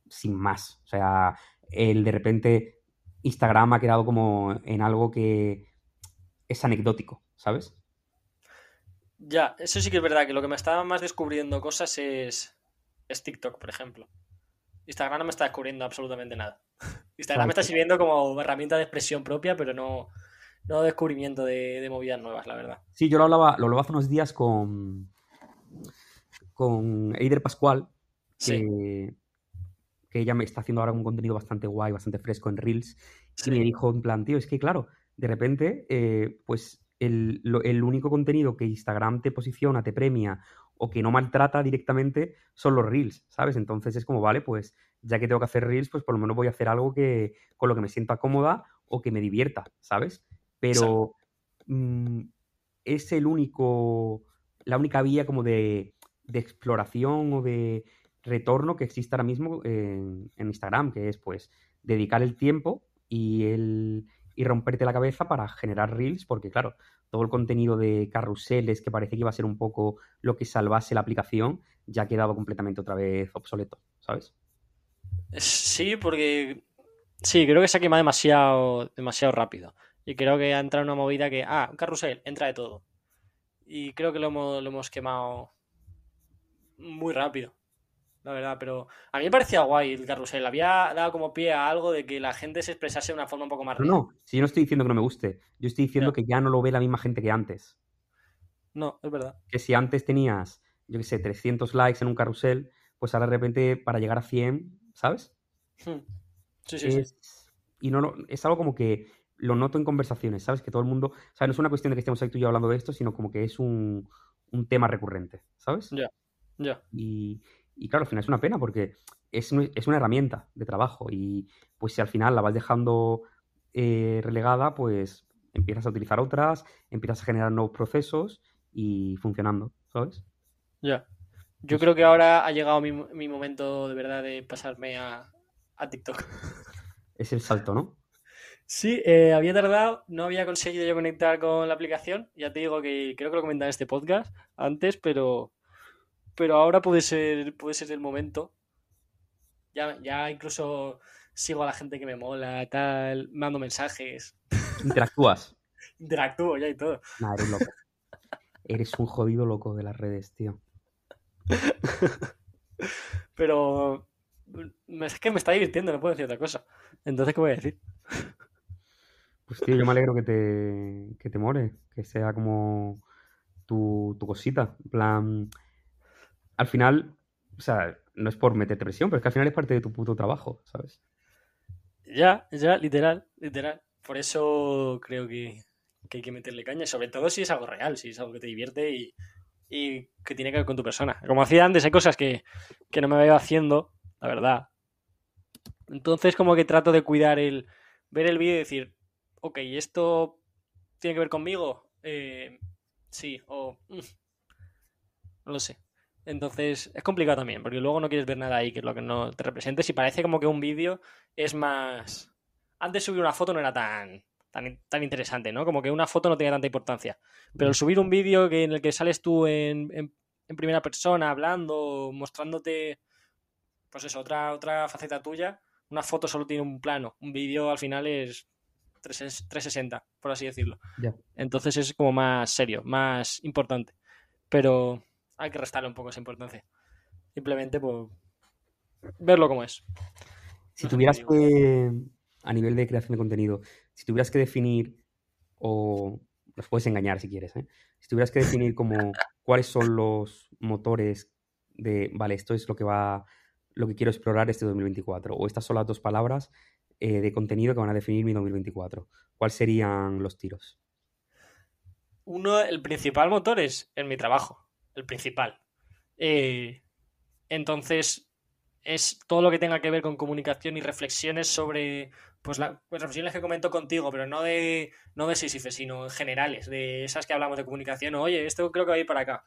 sin más. O sea, el de repente Instagram ha quedado como en algo que es anecdótico, ¿sabes? Ya, eso sí que es verdad, que lo que me estaba más descubriendo cosas es, es TikTok, por ejemplo. Instagram no me está descubriendo absolutamente nada. Instagram me está sirviendo como herramienta de expresión propia, pero no, no descubrimiento de, movidas nuevas, la verdad. Sí, yo lo hablaba, lo hablaba hace unos días con, con Eider Pascual, que, que ella me está haciendo ahora un contenido bastante guay, bastante fresco en Reels, y me dijo en plan, tío, es que claro, de repente, eh, pues el, el, único contenido que Instagram te posiciona, te premia o que no maltrata directamente son los reels, ¿sabes? Entonces es como, vale, pues ya que tengo que hacer reels, pues por lo menos voy a hacer algo que con lo que me sienta cómoda o que me divierta, ¿sabes? Pero mm, es el único, la única vía como de, de, exploración o de retorno que existe ahora mismo en, en Instagram, que es pues dedicar el tiempo y el y romperte la cabeza para generar reels, porque claro, todo el contenido de carruseles que parece que iba a ser un poco lo que salvase la aplicación, ya ha quedado completamente otra vez obsoleto, ¿sabes? Sí, porque sí, creo que se ha quemado demasiado, demasiado rápido. Y creo que ha entrado una movida que, ah, un carrusel, entra de todo. Y creo que lo hemos, lo hemos quemado muy rápido la verdad, pero a mí me parecía guay el carrusel. Había dado como pie a algo de que la gente se expresase de una forma un poco más No, no, si yo no estoy diciendo que no me guste, yo estoy diciendo que ya no lo ve la misma gente que antes. No, es verdad. Que si antes tenías, yo qué sé, 300 likes en un carrusel, pues ahora de repente para llegar a 100, ¿sabes? Hmm. Sí, sí, sí. Y no, es algo como que lo noto en conversaciones, ¿sabes? Que todo el mundo, o sea, no es una cuestión de que estemos ahí tú y yo hablando de esto, sino como que es un, un tema recurrente, ¿sabes? Ya, ya. Y, y claro, al final es una pena porque es, es una herramienta de trabajo y pues si al final la vas dejando eh, relegada, pues empiezas a utilizar otras, empiezas a generar nuevos procesos y funcionando, ¿sabes? Ya. Yo creo que ahora ha llegado mi, mi momento de verdad de pasarme a, a TikTok. Es el salto, ¿no? Sí, eh, había tardado, no había conseguido yo conectar con la aplicación. Ya te digo que creo que lo comentaba en este podcast antes, pero pero ahora puede ser, puede ser el momento. Ya, ya incluso sigo a la gente que me mola, tal, mando mensajes. Interactúas. Interactúo ya y todo. eres loco. eres un jodido loco de las redes, tío. Pero es que me está divirtiendo, no puedo decir otra cosa. Entonces, ¿qué voy a decir? Pues tío, yo me alegro que te, que te more, que sea como tu, tu cosita. En plan, al final, o sea, no es por meterte presión, pero es que al final es parte de tu puto trabajo, ¿sabes? Ya, ya, literal, literal. Por eso creo que, hay que meterle caña, sobre todo si es algo real, si es algo que te divierte y, que tiene que ver con tu persona. Como hacía antes, hay cosas que, no me veo haciendo, la verdad. Entonces, como que trato de cuidar el ver el vídeo y decir, ok, ¿esto tiene que ver conmigo? Eh, sí, o... Mm, no lo sé. Entonces es complicado también, porque luego no quieres ver nada ahí que es lo que no te represente. Si parece como que un vídeo es más. Antes subir una foto no era tan, tan, tan, interesante, ¿no? Como que una foto no tenía tanta importancia. Pero el subir un vídeo que, en el que sales tú en, en, primera persona, hablando, mostrándote, pues eso, otra, otra faceta tuya, una foto solo tiene un plano. Un vídeo al final es 360, por así decirlo. Entonces es como más serio, más importante. Pero hay que restarle un poco esa importancia. Simplemente por verlo como es. Si tuvieras que, a nivel de creación de contenido, si tuvieras que definir, o los puedes engañar si quieres, ¿eh? si tuvieras que definir como cuáles son los motores de, vale, esto es lo que va, lo que quiero explorar este 2024, o estas son las dos palabras eh, de contenido que van a definir mi 2024, ¿cuáles serían los tiros? Uno, el principal motor es en mi trabajo el principal. Eh, entonces, es todo lo que tenga que ver con comunicación y reflexiones sobre, pues, las pues reflexiones que comento contigo, pero no de, no de Sísife, sino en generales, de esas que hablamos de comunicación. Oye, esto creo que va a ir para acá.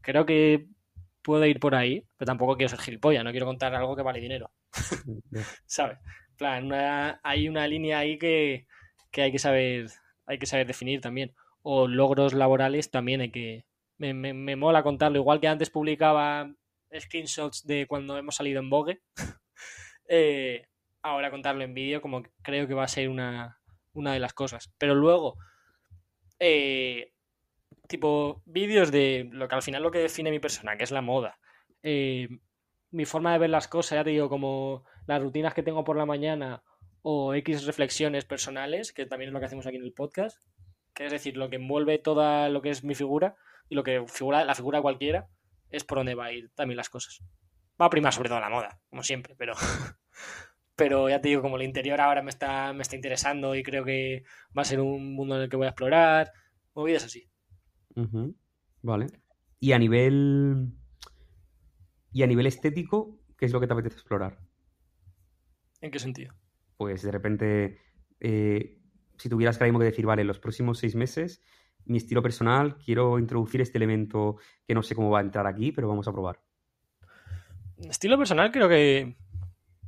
Creo que puede ir por ahí, pero tampoco quiero ser gilipollas, no quiero contar algo que vale dinero. ¿Sabes? plan, hay una línea ahí que, que hay que saber hay que saber definir también. O logros laborales también hay que, me, mola contarlo. Igual que antes publicaba screenshots de cuando hemos salido en Vogue, eh, ahora contarlo en vídeo como creo que va a ser una, de las cosas. Pero luego, eh, tipo, vídeos de lo que al final lo que define mi persona, que es la moda. Eh, mi forma de ver las cosas, ya te digo, como las rutinas que tengo por la mañana o X reflexiones personales, que también es lo que hacemos aquí en el podcast, que es decir, lo que envuelve toda lo que es mi figura, y lo que figura, la figura cualquiera es por donde va a ir también las cosas. Va a primar sobre todo la moda, como siempre, pero, pero ya te digo, como el interior ahora me está, me está interesando y creo que va a ser un mundo en el que voy a explorar, movidas así. Vale. Y a nivel. Y a nivel estético, ¿qué es lo que te apetece explorar? ¿En qué sentido? Pues de repente, eh, si tuvieras que, que decir, vale, en los próximos seis meses, mi estilo personal, quiero introducir este elemento que no sé cómo va a entrar aquí, pero vamos a probar. Estilo personal creo que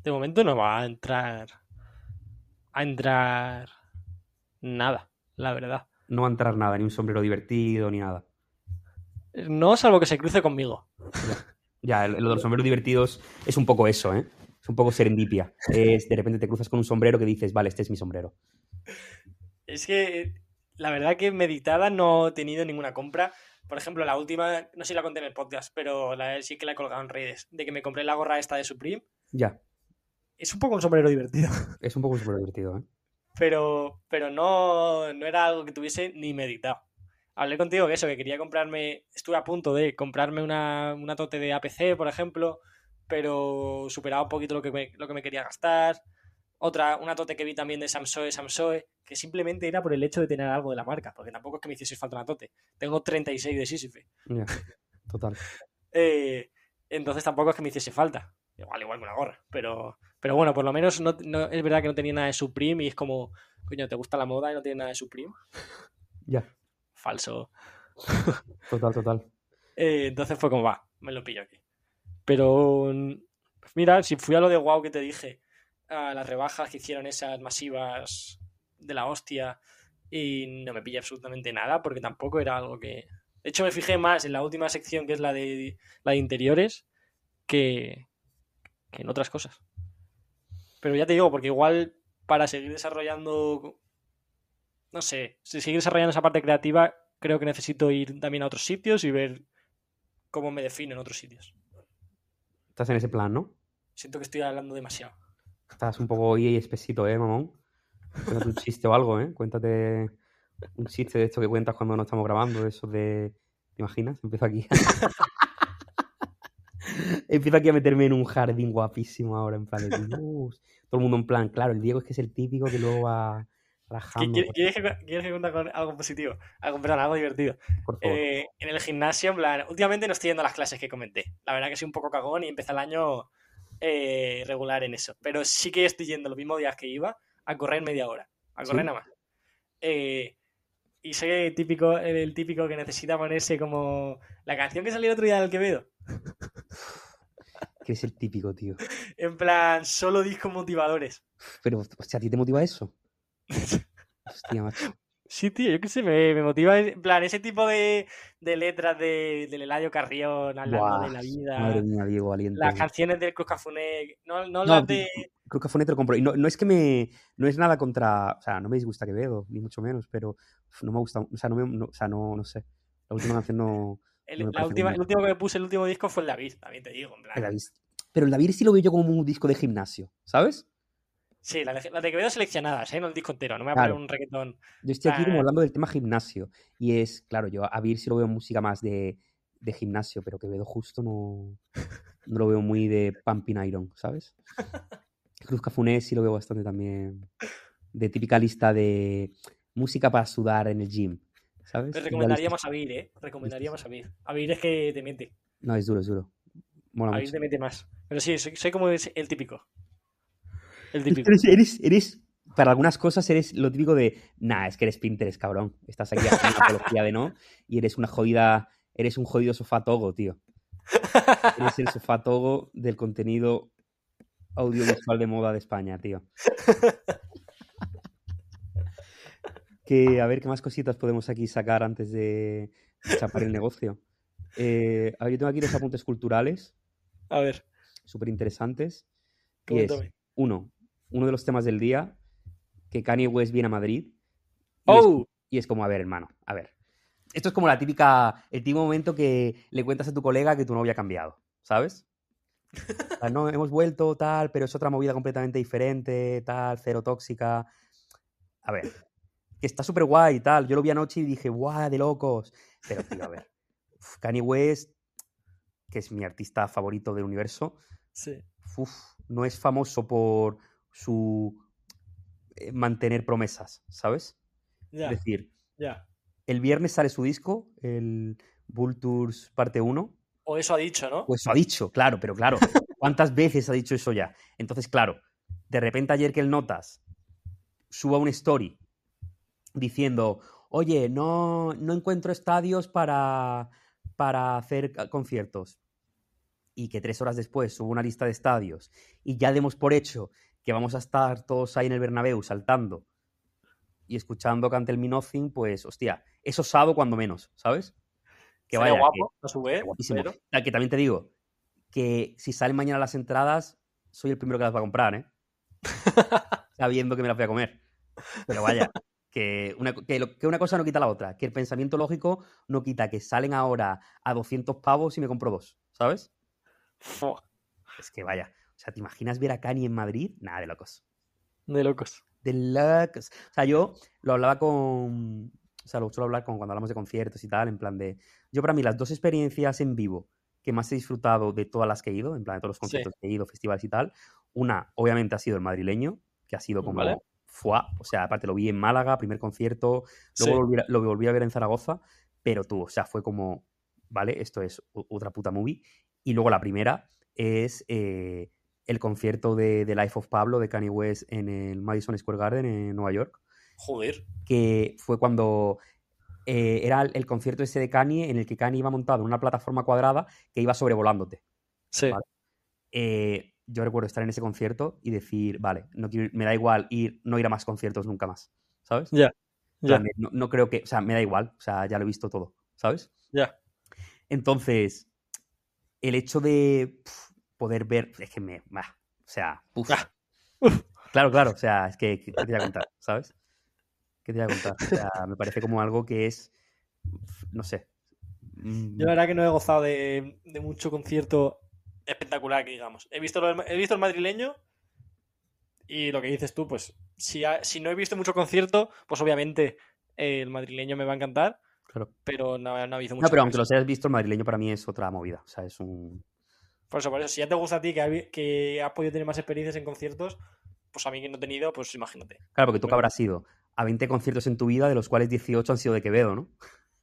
de momento no va a entrar a entrar nada, la verdad. No va a entrar nada, ni un sombrero divertido, ni nada. No, salvo que se cruce conmigo. Ya, lo de los sombreros divertidos es un poco eso, ¿eh? Es un poco serendipia. Es de repente te cruzas con un sombrero que dices, vale, este es mi sombrero. Es que la verdad que meditada no he tenido ninguna compra. Por ejemplo, la última, no sé si la conté en el podcast, pero la, sí que la he colgado en redes, de que me compré la gorra esta de Supreme. Ya. Es un poco un sombrero divertido. Es un poco un sombrero divertido, ¿eh? Pero, pero no, no era algo que tuviese ni meditado. Hablé contigo que eso, que quería comprarme, estuve a punto de comprarme una, una tote de APC, por ejemplo, pero superaba un poquito lo que me, lo que me quería gastar. Otra, una tote que vi también de Samsoe, Samsoe, que simplemente era por el hecho de tener algo de la marca, porque tampoco es que me hiciese falta una tote. Tengo 36 de Sísife. total. Eh, entonces tampoco es que me hiciese falta. Igual, igual que una gorra. Pero, pero bueno, por lo menos no, es verdad que no tenía nada de Supreme y es como, coño, ¿te gusta la moda y no tiene nada de Supreme? Ya. Falso. Total, total. Eh, entonces fue como, va, me lo pillo aquí. Pero, pues mira, si fui a lo de wow que te dije, a las rebajas que hicieron esas masivas de la hostia y no me pillé absolutamente nada porque tampoco era algo que... De hecho, me fijé más en la última sección, que es la de, la de interiores, que, que en otras cosas. Pero ya te digo, porque igual para seguir desarrollando, no sé, si seguir desarrollando esa parte creativa, creo que necesito ir también a otros sitios y ver cómo me defino en otros sitios. Estás en ese plan, ¿no? Siento que estoy hablando demasiado. Estás un poco y espesito, ¿eh, mamón? Cuéntate un chiste o algo, ¿eh? Cuéntate un chiste de esto que cuentas cuando no estamos grabando, eso de... ¿Te imaginas? Empiezo aquí. Empiezo aquí a meterme en un jardín guapísimo ahora, en plan de... todo el mundo en plan, claro, el Diego es que es el típico que luego va rajando. ¿Quieres que, ¿Quieres que cuente con algo positivo? Algo, perdón, algo divertido. Eh, en el gimnasio, en plan, últimamente no estoy yendo a las clases que comenté. La verdad que soy un poco cagón y empecé el año eh, regular en eso. Pero sí que estoy yendo los mismos días que iba a correr media hora. A correr nada más. Eh, y soy el típico, el típico que necesita ponerse como la canción que salió el otro día del Quevedo. Que es el típico, tío. En plan, solo discos motivadores. Pero, o sea, ¿a ti te motiva eso? Hostia, macho. Sí, tío, yo qué sé, me, motiva en plan ese tipo de, de letras de, del Eladio Carrión hablando de la vida. Madre mía, Diego, valiente. Las canciones del Cruz Cafuné, no, no, las de... Cruz Cafuné te lo compro. Y no, no, es que me... No es nada contra... O sea, no me disgusta que veo, ni mucho menos, pero no me gusta... O sea, no, me, o sea, no, no sé. La última canción no... El, la última, el último que me puse, el último disco fue el David, también te digo. En plan. El David. Pero el David sí lo veo yo como un disco de gimnasio, ¿sabes? Sí, la de, la de Quevedo seleccionadas, ¿eh? no el disco entero, no me voy a poner un reggaetón. Yo estoy aquí como hablando del tema gimnasio. Y es, claro, yo a Vir sí lo veo música más de, de gimnasio, pero Quevedo justo no, no lo veo muy de Pumping Iron, ¿sabes? Cruz Cafuné sí lo veo bastante también de típica lista de música para sudar en el gym, ¿sabes? Pero recomendaríamos a Vir, ¿eh? Recomendaríamos a Vir. A Vir es que te mete. No, es duro, es duro. a Vir te mete más. Pero sí, soy, soy como el típico. Eres, eres, para algunas cosas eres lo típico de, nah, es que eres Pinterest, cabrón. Estás aquí haciendo una apología de no y eres una jodida, eres un jodido sofá togo, tío. Eres el sofá togo del contenido audiovisual de moda de España, tío. Que, a ver, ¿qué más cositas podemos aquí sacar antes de chapar el negocio? Eh, a ver, yo tengo aquí los apuntes culturales. A ver. Súper interesantes. Uno, uno de los temas del día, que Kanye West viene a Madrid. Y, es, oh. y es como, a ver, hermano, a ver. Esto es como la típica, el típico momento que le cuentas a tu colega que tu novia ha cambiado, ¿sabes? no, hemos vuelto, tal, pero es otra movida completamente diferente, tal, cero tóxica. A ver, que está súper guay y tal. Yo lo vi anoche y dije, guau, de locos. Pero, tío, a ver. Kanye West, que es mi artista favorito del universo, sí. no es famoso por su eh, mantener promesas, ¿sabes? Es decir, el viernes sale su disco, el Bull Tours parte 1. O eso ha dicho, ¿no? Pues eso ha dicho, claro, pero claro, ¿cuántas veces ha dicho eso ya? Entonces, claro, de repente ayer que el Notas suba un story diciendo, oye, no, no encuentro estadios para, para hacer conciertos. Y que tres horas después suba una lista de estadios y ya demos por hecho que vamos a estar todos ahí en el Bernabéu saltando y escuchando Cante el Minocin, pues, hostia, es osado cuando menos, ¿sabes? Que vaya. guapo, que, a su vez, Que también te digo, que si salen mañana las entradas, soy el primero que las va a comprar, ¿eh? Sabiendo que me las voy a comer. Pero vaya, que una, que, una cosa no quita la otra. Que el pensamiento lógico no quita que salen ahora a 200 pavos y me compro dos, ¿sabes? Es que vaya. O sea, ¿te imaginas ver a Kanye en Madrid? Nada, de locos. De locos. De locos. O sea, yo lo hablaba con. O sea, lo suelo hablar con cuando hablamos de conciertos y tal, en plan de. Yo, para mí, las dos experiencias en vivo que más he disfrutado de todas las que he ido, en plan de todos los conciertos que he ido, festivales y tal, una, obviamente, ha sido el madrileño, que ha sido como. Fue, o sea, aparte lo vi en Málaga, primer concierto, luego lo volví a ver en Zaragoza, pero tú, o sea, fue como, vale, esto es otra puta movie. Y luego la primera es eh, el concierto de, The Life of Pablo de Kanye West en el Madison Square Garden en Nueva York. Joder. Que fue cuando eh, era el, concierto ese de Kanye en el que Kanye iba montado en una plataforma cuadrada que iba sobrevolándote. Sí. Eh, yo recuerdo estar en ese concierto y decir, vale, no me da igual ir, no ir a más conciertos nunca más. ¿Sabes? Ya. no, creo que, o sea, me da igual, o sea, ya lo he visto todo, ¿sabes? Ya. Entonces, el hecho de poder ver, es que me, o sea, ah. Claro, claro, o sea, es que, ¿qué te voy a contar, ¿sabes? ¿Qué te voy a contar? O sea, me parece como algo que es, no sé. Yo la verdad que no he gozado de, mucho concierto espectacular, que digamos. He visto, he visto el madrileño y lo que dices tú, pues si, si no he visto mucho concierto, pues obviamente el madrileño me va a encantar. Claro. Pero no, no ha habido mucho. No, pero aunque los hayas visto, el madrileño para mí es otra movida. O sea, es un. Por eso, por eso, si ya te gusta a ti que, que has podido tener más experiencias en conciertos, pues a mí que no he tenido, pues imagínate. Claro, porque tú que habrás ido a 20 conciertos en tu vida, de los cuales 18 han sido de Quevedo, ¿no?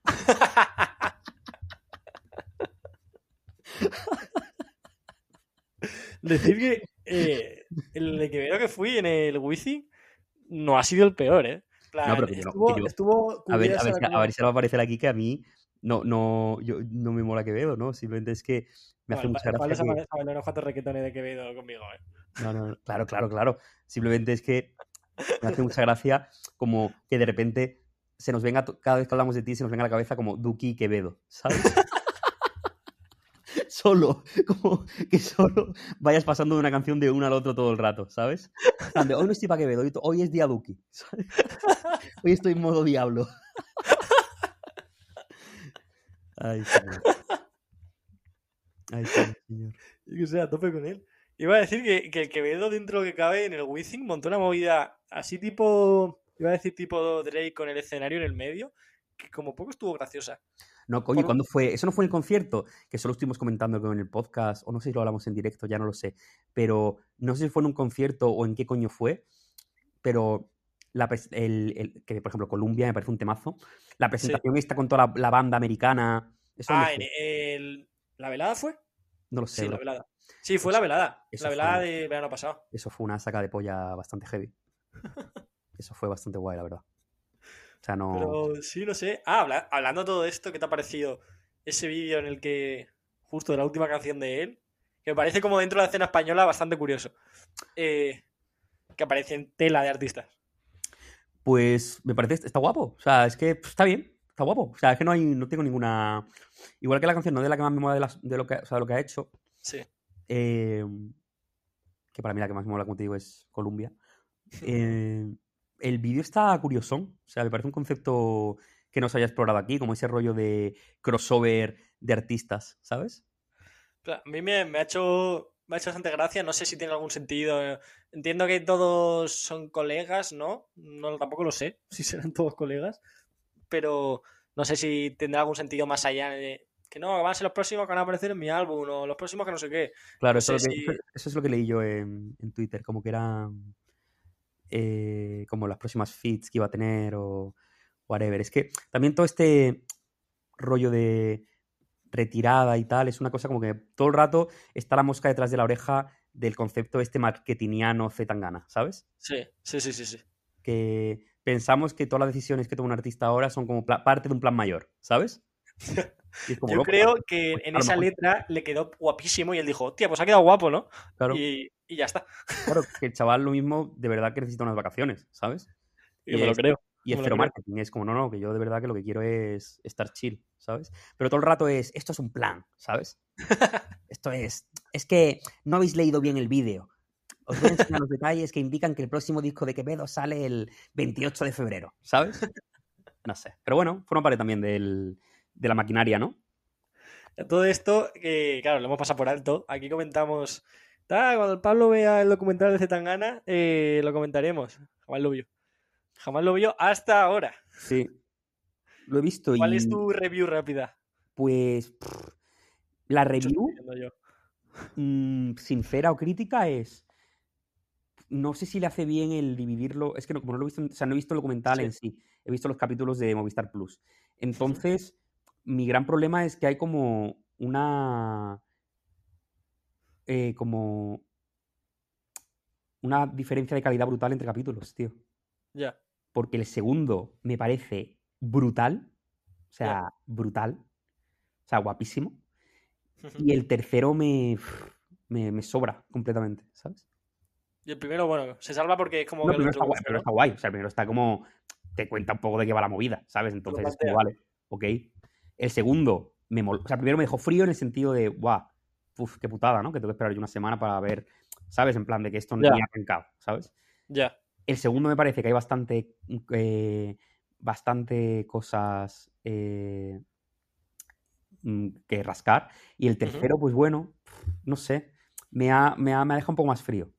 Decir que eh, el de Quevedo que fui en el Wizzing no ha sido el peor, ¿eh? no, pero estuvo, a, ver, a, ver, a ver si va a aparecer aquí que a mí no, no, yo, no me mola Quevedo, ¿no? Simplemente es que me hace mucha gracia. Que... No requetones de Quevedo conmigo, ¿eh? No, no, claro, claro, claro. Simplemente es que me hace mucha gracia como que de repente se nos venga, cada vez que hablamos de ti, se nos venga a la cabeza como Duki Quevedo, ¿sabes? solo, como que solo vayas pasando de una canción de uno al otro todo el rato, ¿sabes? hoy no estoy para Quevedo, hoy es día Duki. Hoy estoy en modo diablo. Ay, señor. Ay, señor. Y que sea, a tope con él. Iba a decir que, que el Quevedo, dentro de lo que cabe en el Wizzing, montó una movida así tipo. Iba a decir tipo Drake con el escenario en el medio, que como poco estuvo graciosa. No, coño, ¿cuándo fue? Eso no fue en el concierto, que solo estuvimos comentando en el podcast, o no sé si lo hablamos en directo, ya no lo sé. Pero no sé si fue en un concierto o en qué coño fue, pero la, el, que por ejemplo Columbia me parece un temazo. La presentación está con toda la, banda americana. Ah, el, ¿la velada fue? No lo sé. Sí, la velada. Sí, fue la velada. la velada de verano pasado. Eso fue una saca de polla bastante heavy. eso fue bastante guay, la verdad. O sea, no. Pero sí, no sé. Ah, hablando de todo esto, ¿qué te ha parecido ese vídeo en el que, justo de la última canción de él, que me parece como dentro de la escena española bastante curioso, eh, que aparece en tela de artistas? Pues me parece, está guapo. O sea, es que pues, está bien, está guapo. O sea, es que no hay, no tengo ninguna. Igual que la canción, no de la que más me mola de, lo, que, o sea, de lo que ha hecho. Sí. Eh, que para mí la que más me mola, como te digo, es Columbia. Eh, el vídeo está curiosón. O sea, me parece un concepto que no se haya explorado aquí, como ese rollo de crossover de artistas, ¿sabes? A mí me, ha hecho me ha hecho bastante gracia, no sé si tiene algún sentido. Entiendo que todos son colegas, ¿no? No tampoco lo sé si serán todos colegas, pero no sé si tendrá algún sentido más allá de que no, van a ser los próximos que van a aparecer en mi álbum o los próximos que no sé qué. Claro, eso, es lo que leí yo en, en Twitter, como que era eh, como las próximas feeds que iba a tener o, whatever. Es que también todo este rollo de retirada y tal es una cosa como que todo el rato está la mosca detrás de la oreja del concepto este marketingiano Zetangana, ¿sabes? Sí, sí, sí, sí, sí. Que pensamos que todas las decisiones que toma un artista ahora son como parte de un plan mayor, ¿sabes? Yo creo que en esa letra le quedó guapísimo y él dijo, tía, pues ha quedado guapo, ¿no? Claro. Y, ya está. Claro, que el chaval lo mismo de verdad que necesita unas vacaciones, ¿sabes? Yo me lo creo. Y es cero marketing, es como, no, no, que yo de verdad que lo que quiero es estar chill, ¿sabes? Pero todo el rato es, esto es un plan, ¿sabes? esto es, es que no habéis leído bien el vídeo. Os voy a enseñar los detalles que indican que el próximo disco de Quevedo sale el 28 de febrero, ¿sabes? No sé. Pero bueno, forma parte también del, de la maquinaria, ¿no? Todo esto, que claro, lo hemos pasado por alto. Aquí comentamos. cuando el Pablo vea el documental de Zetangana, eh, lo comentaremos. Jamás lo vio. Jamás lo vio hasta ahora. Sí. Lo he visto. ¿Cuál es tu review rápida? Pues. la review. Mm, sincera o crítica es. No sé si le hace bien el dividirlo. Es que no, como no lo he visto, o sea, no he visto el documental en sí. He visto los capítulos de Movistar Plus. Entonces, mi gran problema es que hay como una. Eh, como. Una diferencia de calidad brutal entre capítulos, tío. Ya. Porque el segundo me parece brutal. O sea, brutal. O sea, guapísimo. Y el tercero me, me, sobra completamente, ¿sabes? Y el primero, bueno, se salva porque es como. No, está guay, pero está guay. O sea, el primero está como. Te cuenta un poco de qué va la movida, ¿sabes? Entonces es como, vale, ok. El segundo, me o sea, el primero me dejó frío en el sentido de, guau, uf, qué putada, ¿no? Que tengo que esperar yo una semana para ver, ¿sabes? En plan de que esto no ha arrancado, ¿sabes? Ya. El segundo me parece que hay bastante, eh, bastante cosas eh, mm, que rascar. Y el tercero, pues bueno, no sé, me ha, me, ha, me ha dejado un poco más frío.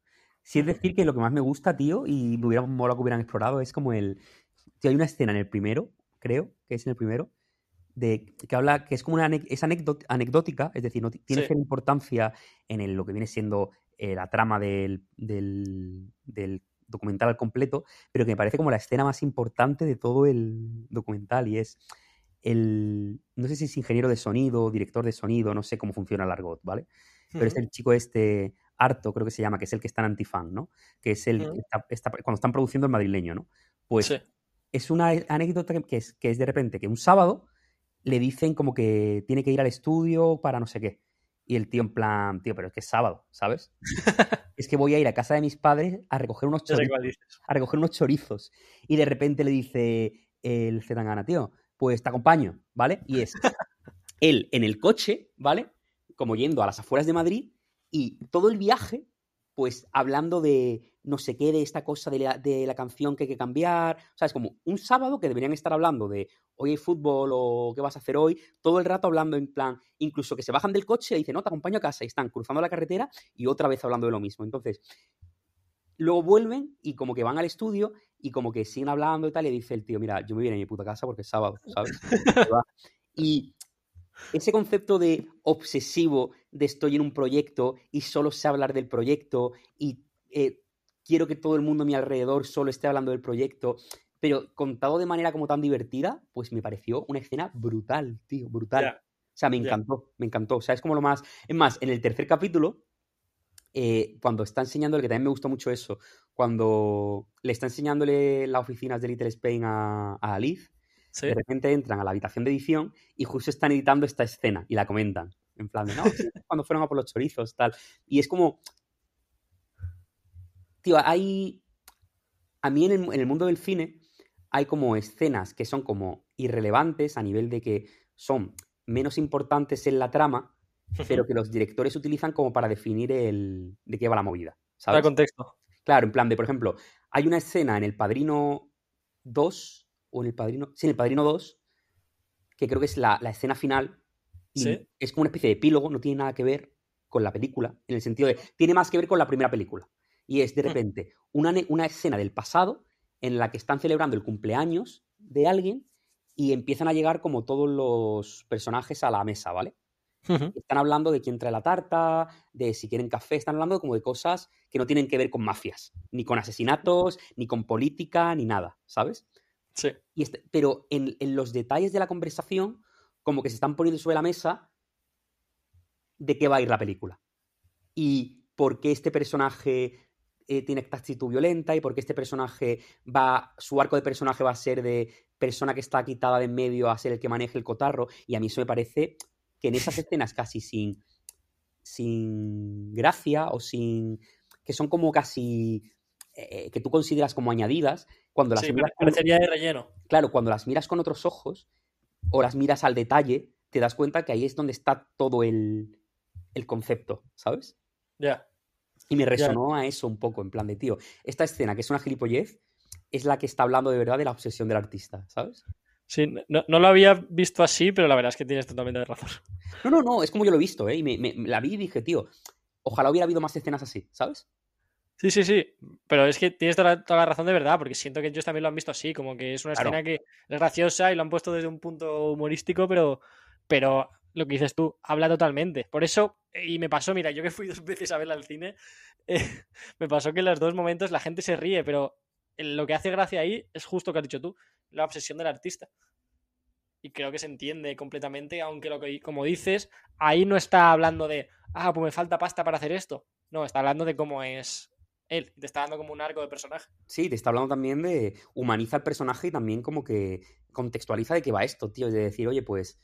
Si es decir que lo que más me gusta, tío, y me hubiera molado que hubieran explorado, es como el... Tío, hay una escena en el primero, creo, que es en el primero, de, que habla que es como una es anecdótica, es decir, no tiene que importancia en lo que viene siendo eh, la trama del, del, documental al completo, pero que me parece como la escena más importante de todo el documental y es el, no sé si es ingeniero de sonido, director de sonido, no sé cómo funciona el argot, ¿vale? Pero es el chico este, Harto, creo que se llama, que es el que está en Antifan, ¿no? Que es el, cuando están produciendo el madrileño, ¿no? Pues es una anécdota que es, que es de repente que un sábado le dicen como que tiene que ir al estudio para no sé qué. Y el tío en plan, tío, pero es que es sábado, ¿sabes? es que voy a ir a casa de mis padres a recoger unos chorizos. A recoger unos chorizos. Y de repente le dice el Zetangana, tío, pues te acompaño, ¿vale? Y es él en el coche, ¿vale? Como yendo a las afueras de Madrid y todo el viaje, pues hablando de no sé qué, de esta cosa de la, de la canción que hay que cambiar. O sea, es como un sábado que deberían estar hablando de hoy hay fútbol o qué vas a hacer hoy, todo el rato hablando en plan, incluso que se bajan del coche y dicen, no, te acompaño a casa y están cruzando la carretera y otra vez hablando de lo mismo. Entonces, luego vuelven y como que van al estudio y como que siguen hablando y tal, y dice el tío, mira, yo me voy a mi puta casa porque es sábado, ¿sabes? y ese concepto de obsesivo de estoy en un proyecto y solo sé hablar del proyecto y eh, quiero que todo el mundo a mi alrededor solo esté hablando del proyecto, pero contado de manera como tan divertida, pues me pareció una escena brutal, tío, brutal. O sea, me encantó, me encantó. O sea, es como lo más... Es más, en el tercer capítulo, eh, cuando está enseñándole, que también me gustó mucho eso, cuando le está enseñándole las oficinas de Little Spain a, a Alice, de repente entran a la habitación de edición y justo están editando esta escena y la comentan. En plan de, no, cuando fueron a por los chorizos, tal. Y es como, tío, hay. A mí en el, mundo del cine hay como escenas que son como irrelevantes a nivel de que son menos importantes en la trama, pero que los directores utilizan como para definir el de qué va la movida. ¿sabes? Contexto. Claro, en plan de, por ejemplo, hay una escena en El Padrino 2, o en El Padrino. Sí, en El Padrino 2, que creo que es la, escena final. Y es como una especie de epílogo, no tiene nada que ver con la película, en el sentido de. Tiene más que ver con la primera película. Y es de mm. repente una, una escena del pasado en la que están celebrando el cumpleaños de alguien y empiezan a llegar como todos los personajes a la mesa, ¿vale? Están hablando de quién trae la tarta, de si quieren café, están hablando como de cosas que no tienen que ver con mafias, ni con asesinatos, ni con política, ni nada, ¿sabes? Sí. Este, pero en, los detalles de la conversación, como que se están poniendo sobre la mesa de qué va a ir la película. Y por qué este personaje eh, tiene esta actitud violenta y por qué este personaje va, su arco de personaje va a ser de persona que está quitada de en medio a ser el que maneje el cotarro. Y a mí eso me parece que en esas escenas casi sin, sin gracia o sin... que son como casi... Eh, que tú consideras como añadidas, cuando las miras... Parecería de relleno. Claro, cuando las miras con otros ojos o las miras al detalle, te das cuenta que ahí es donde está todo el, el concepto, ¿sabes? Ya. Y me resonó a eso un poco, en plan de, tío, esta escena que es una gilipollez es la que está hablando de verdad de la obsesión del artista, ¿sabes? Sí, no, lo había visto así, pero la verdad es que tienes totalmente razón. No, no, no, es como yo lo he visto, ¿eh? Y me, la vi y dije, tío, ojalá hubiera habido más escenas así, ¿sabes? Sí, sí, sí. Pero es que tienes toda la, razón de verdad, porque siento que ellos también lo han visto así, como que es una escena que es graciosa y lo han puesto desde un punto humorístico, pero, pero lo que dices tú, habla totalmente. Por eso, y me pasó, mira, yo que fui dos veces a verla al cine, eh, me pasó que en los dos momentos la gente se ríe, pero lo que hace gracia ahí es justo lo que has dicho tú, la obsesión del artista. Y creo que se entiende completamente, aunque lo que, como dices, ahí no está hablando de, ah, pues me falta pasta para hacer esto. No, está hablando de cómo es él, te está dando como un arco de personaje. Sí, te está hablando también de humaniza el personaje y también como que contextualiza de qué va esto, tío. De decir, oye, pues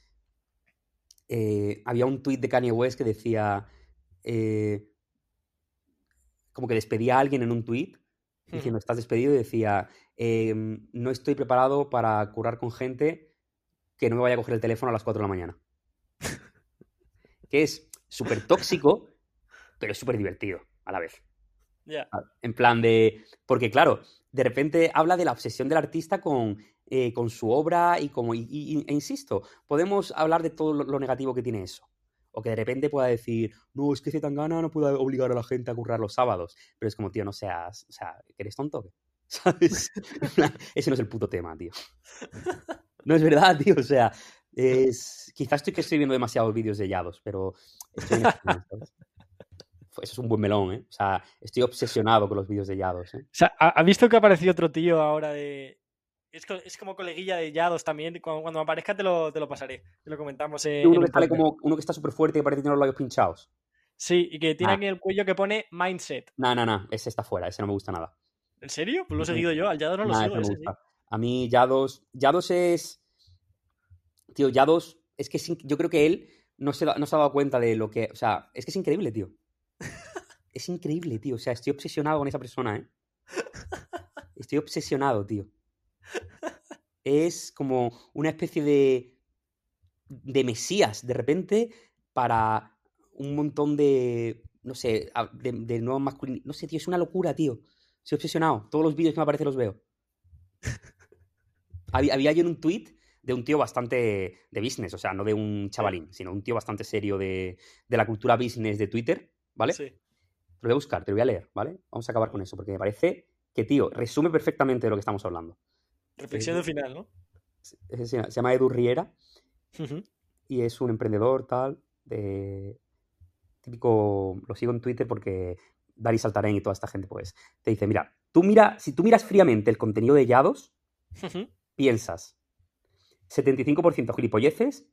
eh, había un tuit de Kanye West que decía, eh, como que despedía a alguien en un tuit, diciendo, estás despedido, y decía, em, no estoy preparado para curar con gente que no me vaya a coger el teléfono a las 4 de la mañana. que es súper tóxico, pero es súper divertido a la vez. Ah, en plan de. Porque, claro, de repente habla de la obsesión del artista con eh, con su obra y como, y, e insisto, podemos hablar de todo lo, negativo que tiene eso. O que de repente pueda decir, no, es que gana no puede obligar a la gente a currar los sábados. Pero es como, tío, no seas, o sea, que eres tonto. ¿Sabes? Ese no es el puto tema, tío. No es verdad, tío, o sea, es... quizás estoy que demasiados vídeos de Yados, pero estoy Eso es un buen melón, ¿eh? O sea, estoy obsesionado con los vídeos de Yados, ¿eh? O sea, ¿ha visto que ha aparecido otro tío ahora de, es, como coleguilla de Yados también. Cuando, me aparezca te lo, te lo pasaré. Te lo comentamos. uno, que sale como, uno que está súper fuerte y parece tener los labios pinchados. Sí, y que tiene ah. aquí el cuello que pone Mindset. No, no, no. Ese está fuera. Ese no me gusta nada. ¿En serio? Pues lo he seguido yo. Al Yados no lo sigo. me gusta. A mí Yados... Yados es... Tío, Yados... Es que yo creo que él no se, no se ha dado cuenta de lo que... O sea, es que es increíble, tío. Es increíble, tío. O sea, estoy obsesionado con esa persona, ¿eh? Estoy obsesionado, tío es como una especie de, de mesías, de repente, para un montón de, no sé, de, de nuevos masculinos. No sé, tío, es una locura, tío. Estoy obsesionado. Todos los vídeos que me aparecen los veo. había, había yo en un tweet de un tío bastante de business, o sea, no de un chavalín, sino un tío bastante serio de, de la cultura business de Twitter, ¿vale? Sí. Te lo voy a buscar, te lo voy a leer, ¿vale? Vamos a acabar con eso, porque me parece que, tío, resume perfectamente de lo que estamos hablando. Reflexión del final, ¿no? Se, llama Edu Riera y es un emprendedor tal, de típico, lo sigo en Twitter porque Dari Saltarén y toda esta gente, pues, te dice, mira, tú mira, si tú miras fríamente el contenido de Yados, piensas 75% gilipolleces,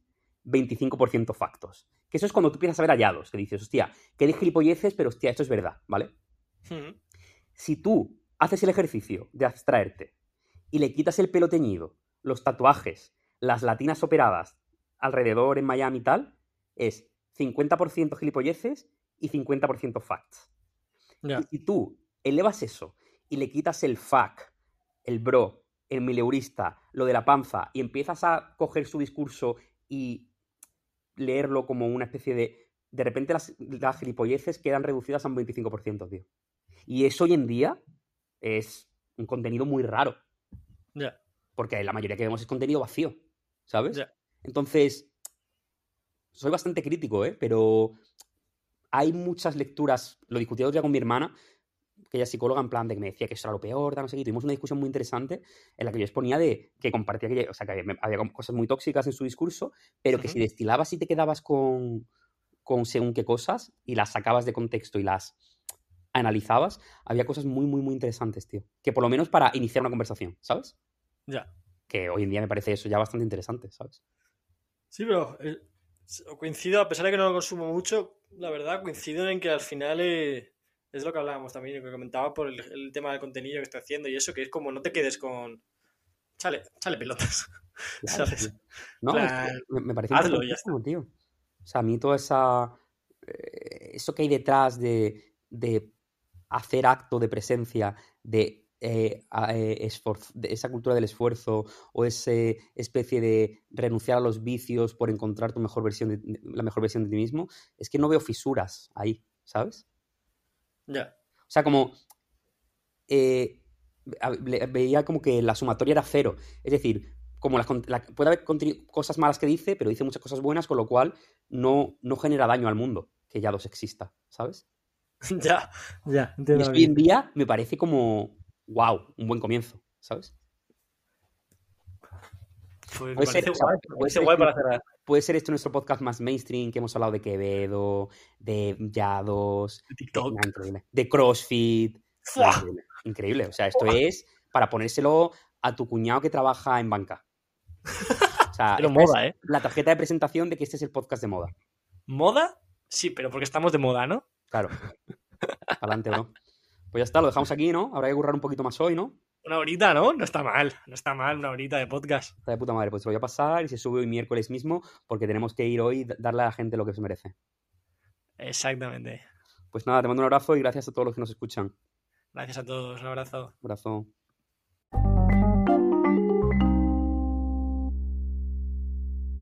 25% factos. Que eso es cuando tú piensas a ver hallados, que dices, hostia, que de gilipolleces, pero hostia, esto es verdad, ¿vale? Si tú haces el ejercicio de abstraerte y le quitas el pelo teñido, los tatuajes, las latinas operadas alrededor en Miami y tal, es 50% gilipolleces y 50% facts. Y si tú elevas eso y le quitas el fact, el bro, el mileurista, lo de la panza, y empiezas a coger su discurso y leerlo como una especie de... De repente las, las gilipolleces quedan reducidas a un 25%, tío. Y eso hoy en día es un contenido muy raro. Porque la mayoría que vemos es contenido vacío, ¿sabes? Entonces, soy bastante crítico, ¿eh? Pero hay muchas lecturas, lo discutí día con mi hermana, que ella es psicóloga, en plan de que me decía que eso era lo peor, no sé qué. Tuvimos una discusión muy interesante en la que yo exponía de que compartía que, o sea, que había, cosas muy tóxicas en su discurso, pero que si destilabas y te quedabas con, con según qué cosas y las sacabas de contexto y las analizabas, había cosas muy, muy, muy interesantes, tío. Que por lo menos para iniciar una conversación, ¿sabes? Ya. Que hoy en día me parece eso ya bastante interesante, ¿sabes? Sí, pero eh, coincido, a pesar de que no lo consumo mucho, la verdad, coincido en que al final eh, es lo que hablábamos también, lo que comentaba por el, tema del contenido que estoy haciendo y eso, que es como no te quedes con. Chale, chale pelotas. ¿Sabes? No, me, parece hazlo, ya tío. O sea, a mí toda esa. Eh, eso que hay detrás de, de hacer acto de presencia, de eh, eh, de esa cultura del esfuerzo o esa especie de renunciar a los vicios por encontrar tu mejor versión de, la mejor versión de ti mismo, es que no veo fisuras ahí, ¿sabes? Ya. O sea, como eh, veía como que la sumatoria era cero. Es decir, como puede haber cosas malas que dice, pero dice muchas cosas buenas, con lo cual no, no genera daño al mundo que ya dos exista, ¿sabes? ya, ya. hoy en día me parece como wow, un buen comienzo, ¿sabes? Pues puede, ser, guay, para cerrar. Puede ser esto nuestro podcast más mainstream, que hemos hablado de Quevedo, de Yados, de TikTok, de, CrossFit. Increíble. O sea, esto es para ponérselo a tu cuñado que trabaja en banca. O sea, pero moda, ¿eh? La tarjeta de presentación de que este es el podcast de moda. ¿Moda? Sí, pero porque estamos de moda, ¿no? Claro. Adelante, bro. Pues ya está, lo dejamos aquí, ¿no? Habrá que currar un poquito más hoy, ¿no? Una horita, ¿no? No está mal, no está mal una horita de podcast. Está de puta madre, pues lo voy a pasar y se sube hoy miércoles mismo porque tenemos que ir hoy darle a la gente lo que se merece. Exactamente. Pues nada, te mando un abrazo y gracias a todos los que nos escuchan. Gracias a todos, un abrazo. Un abrazo.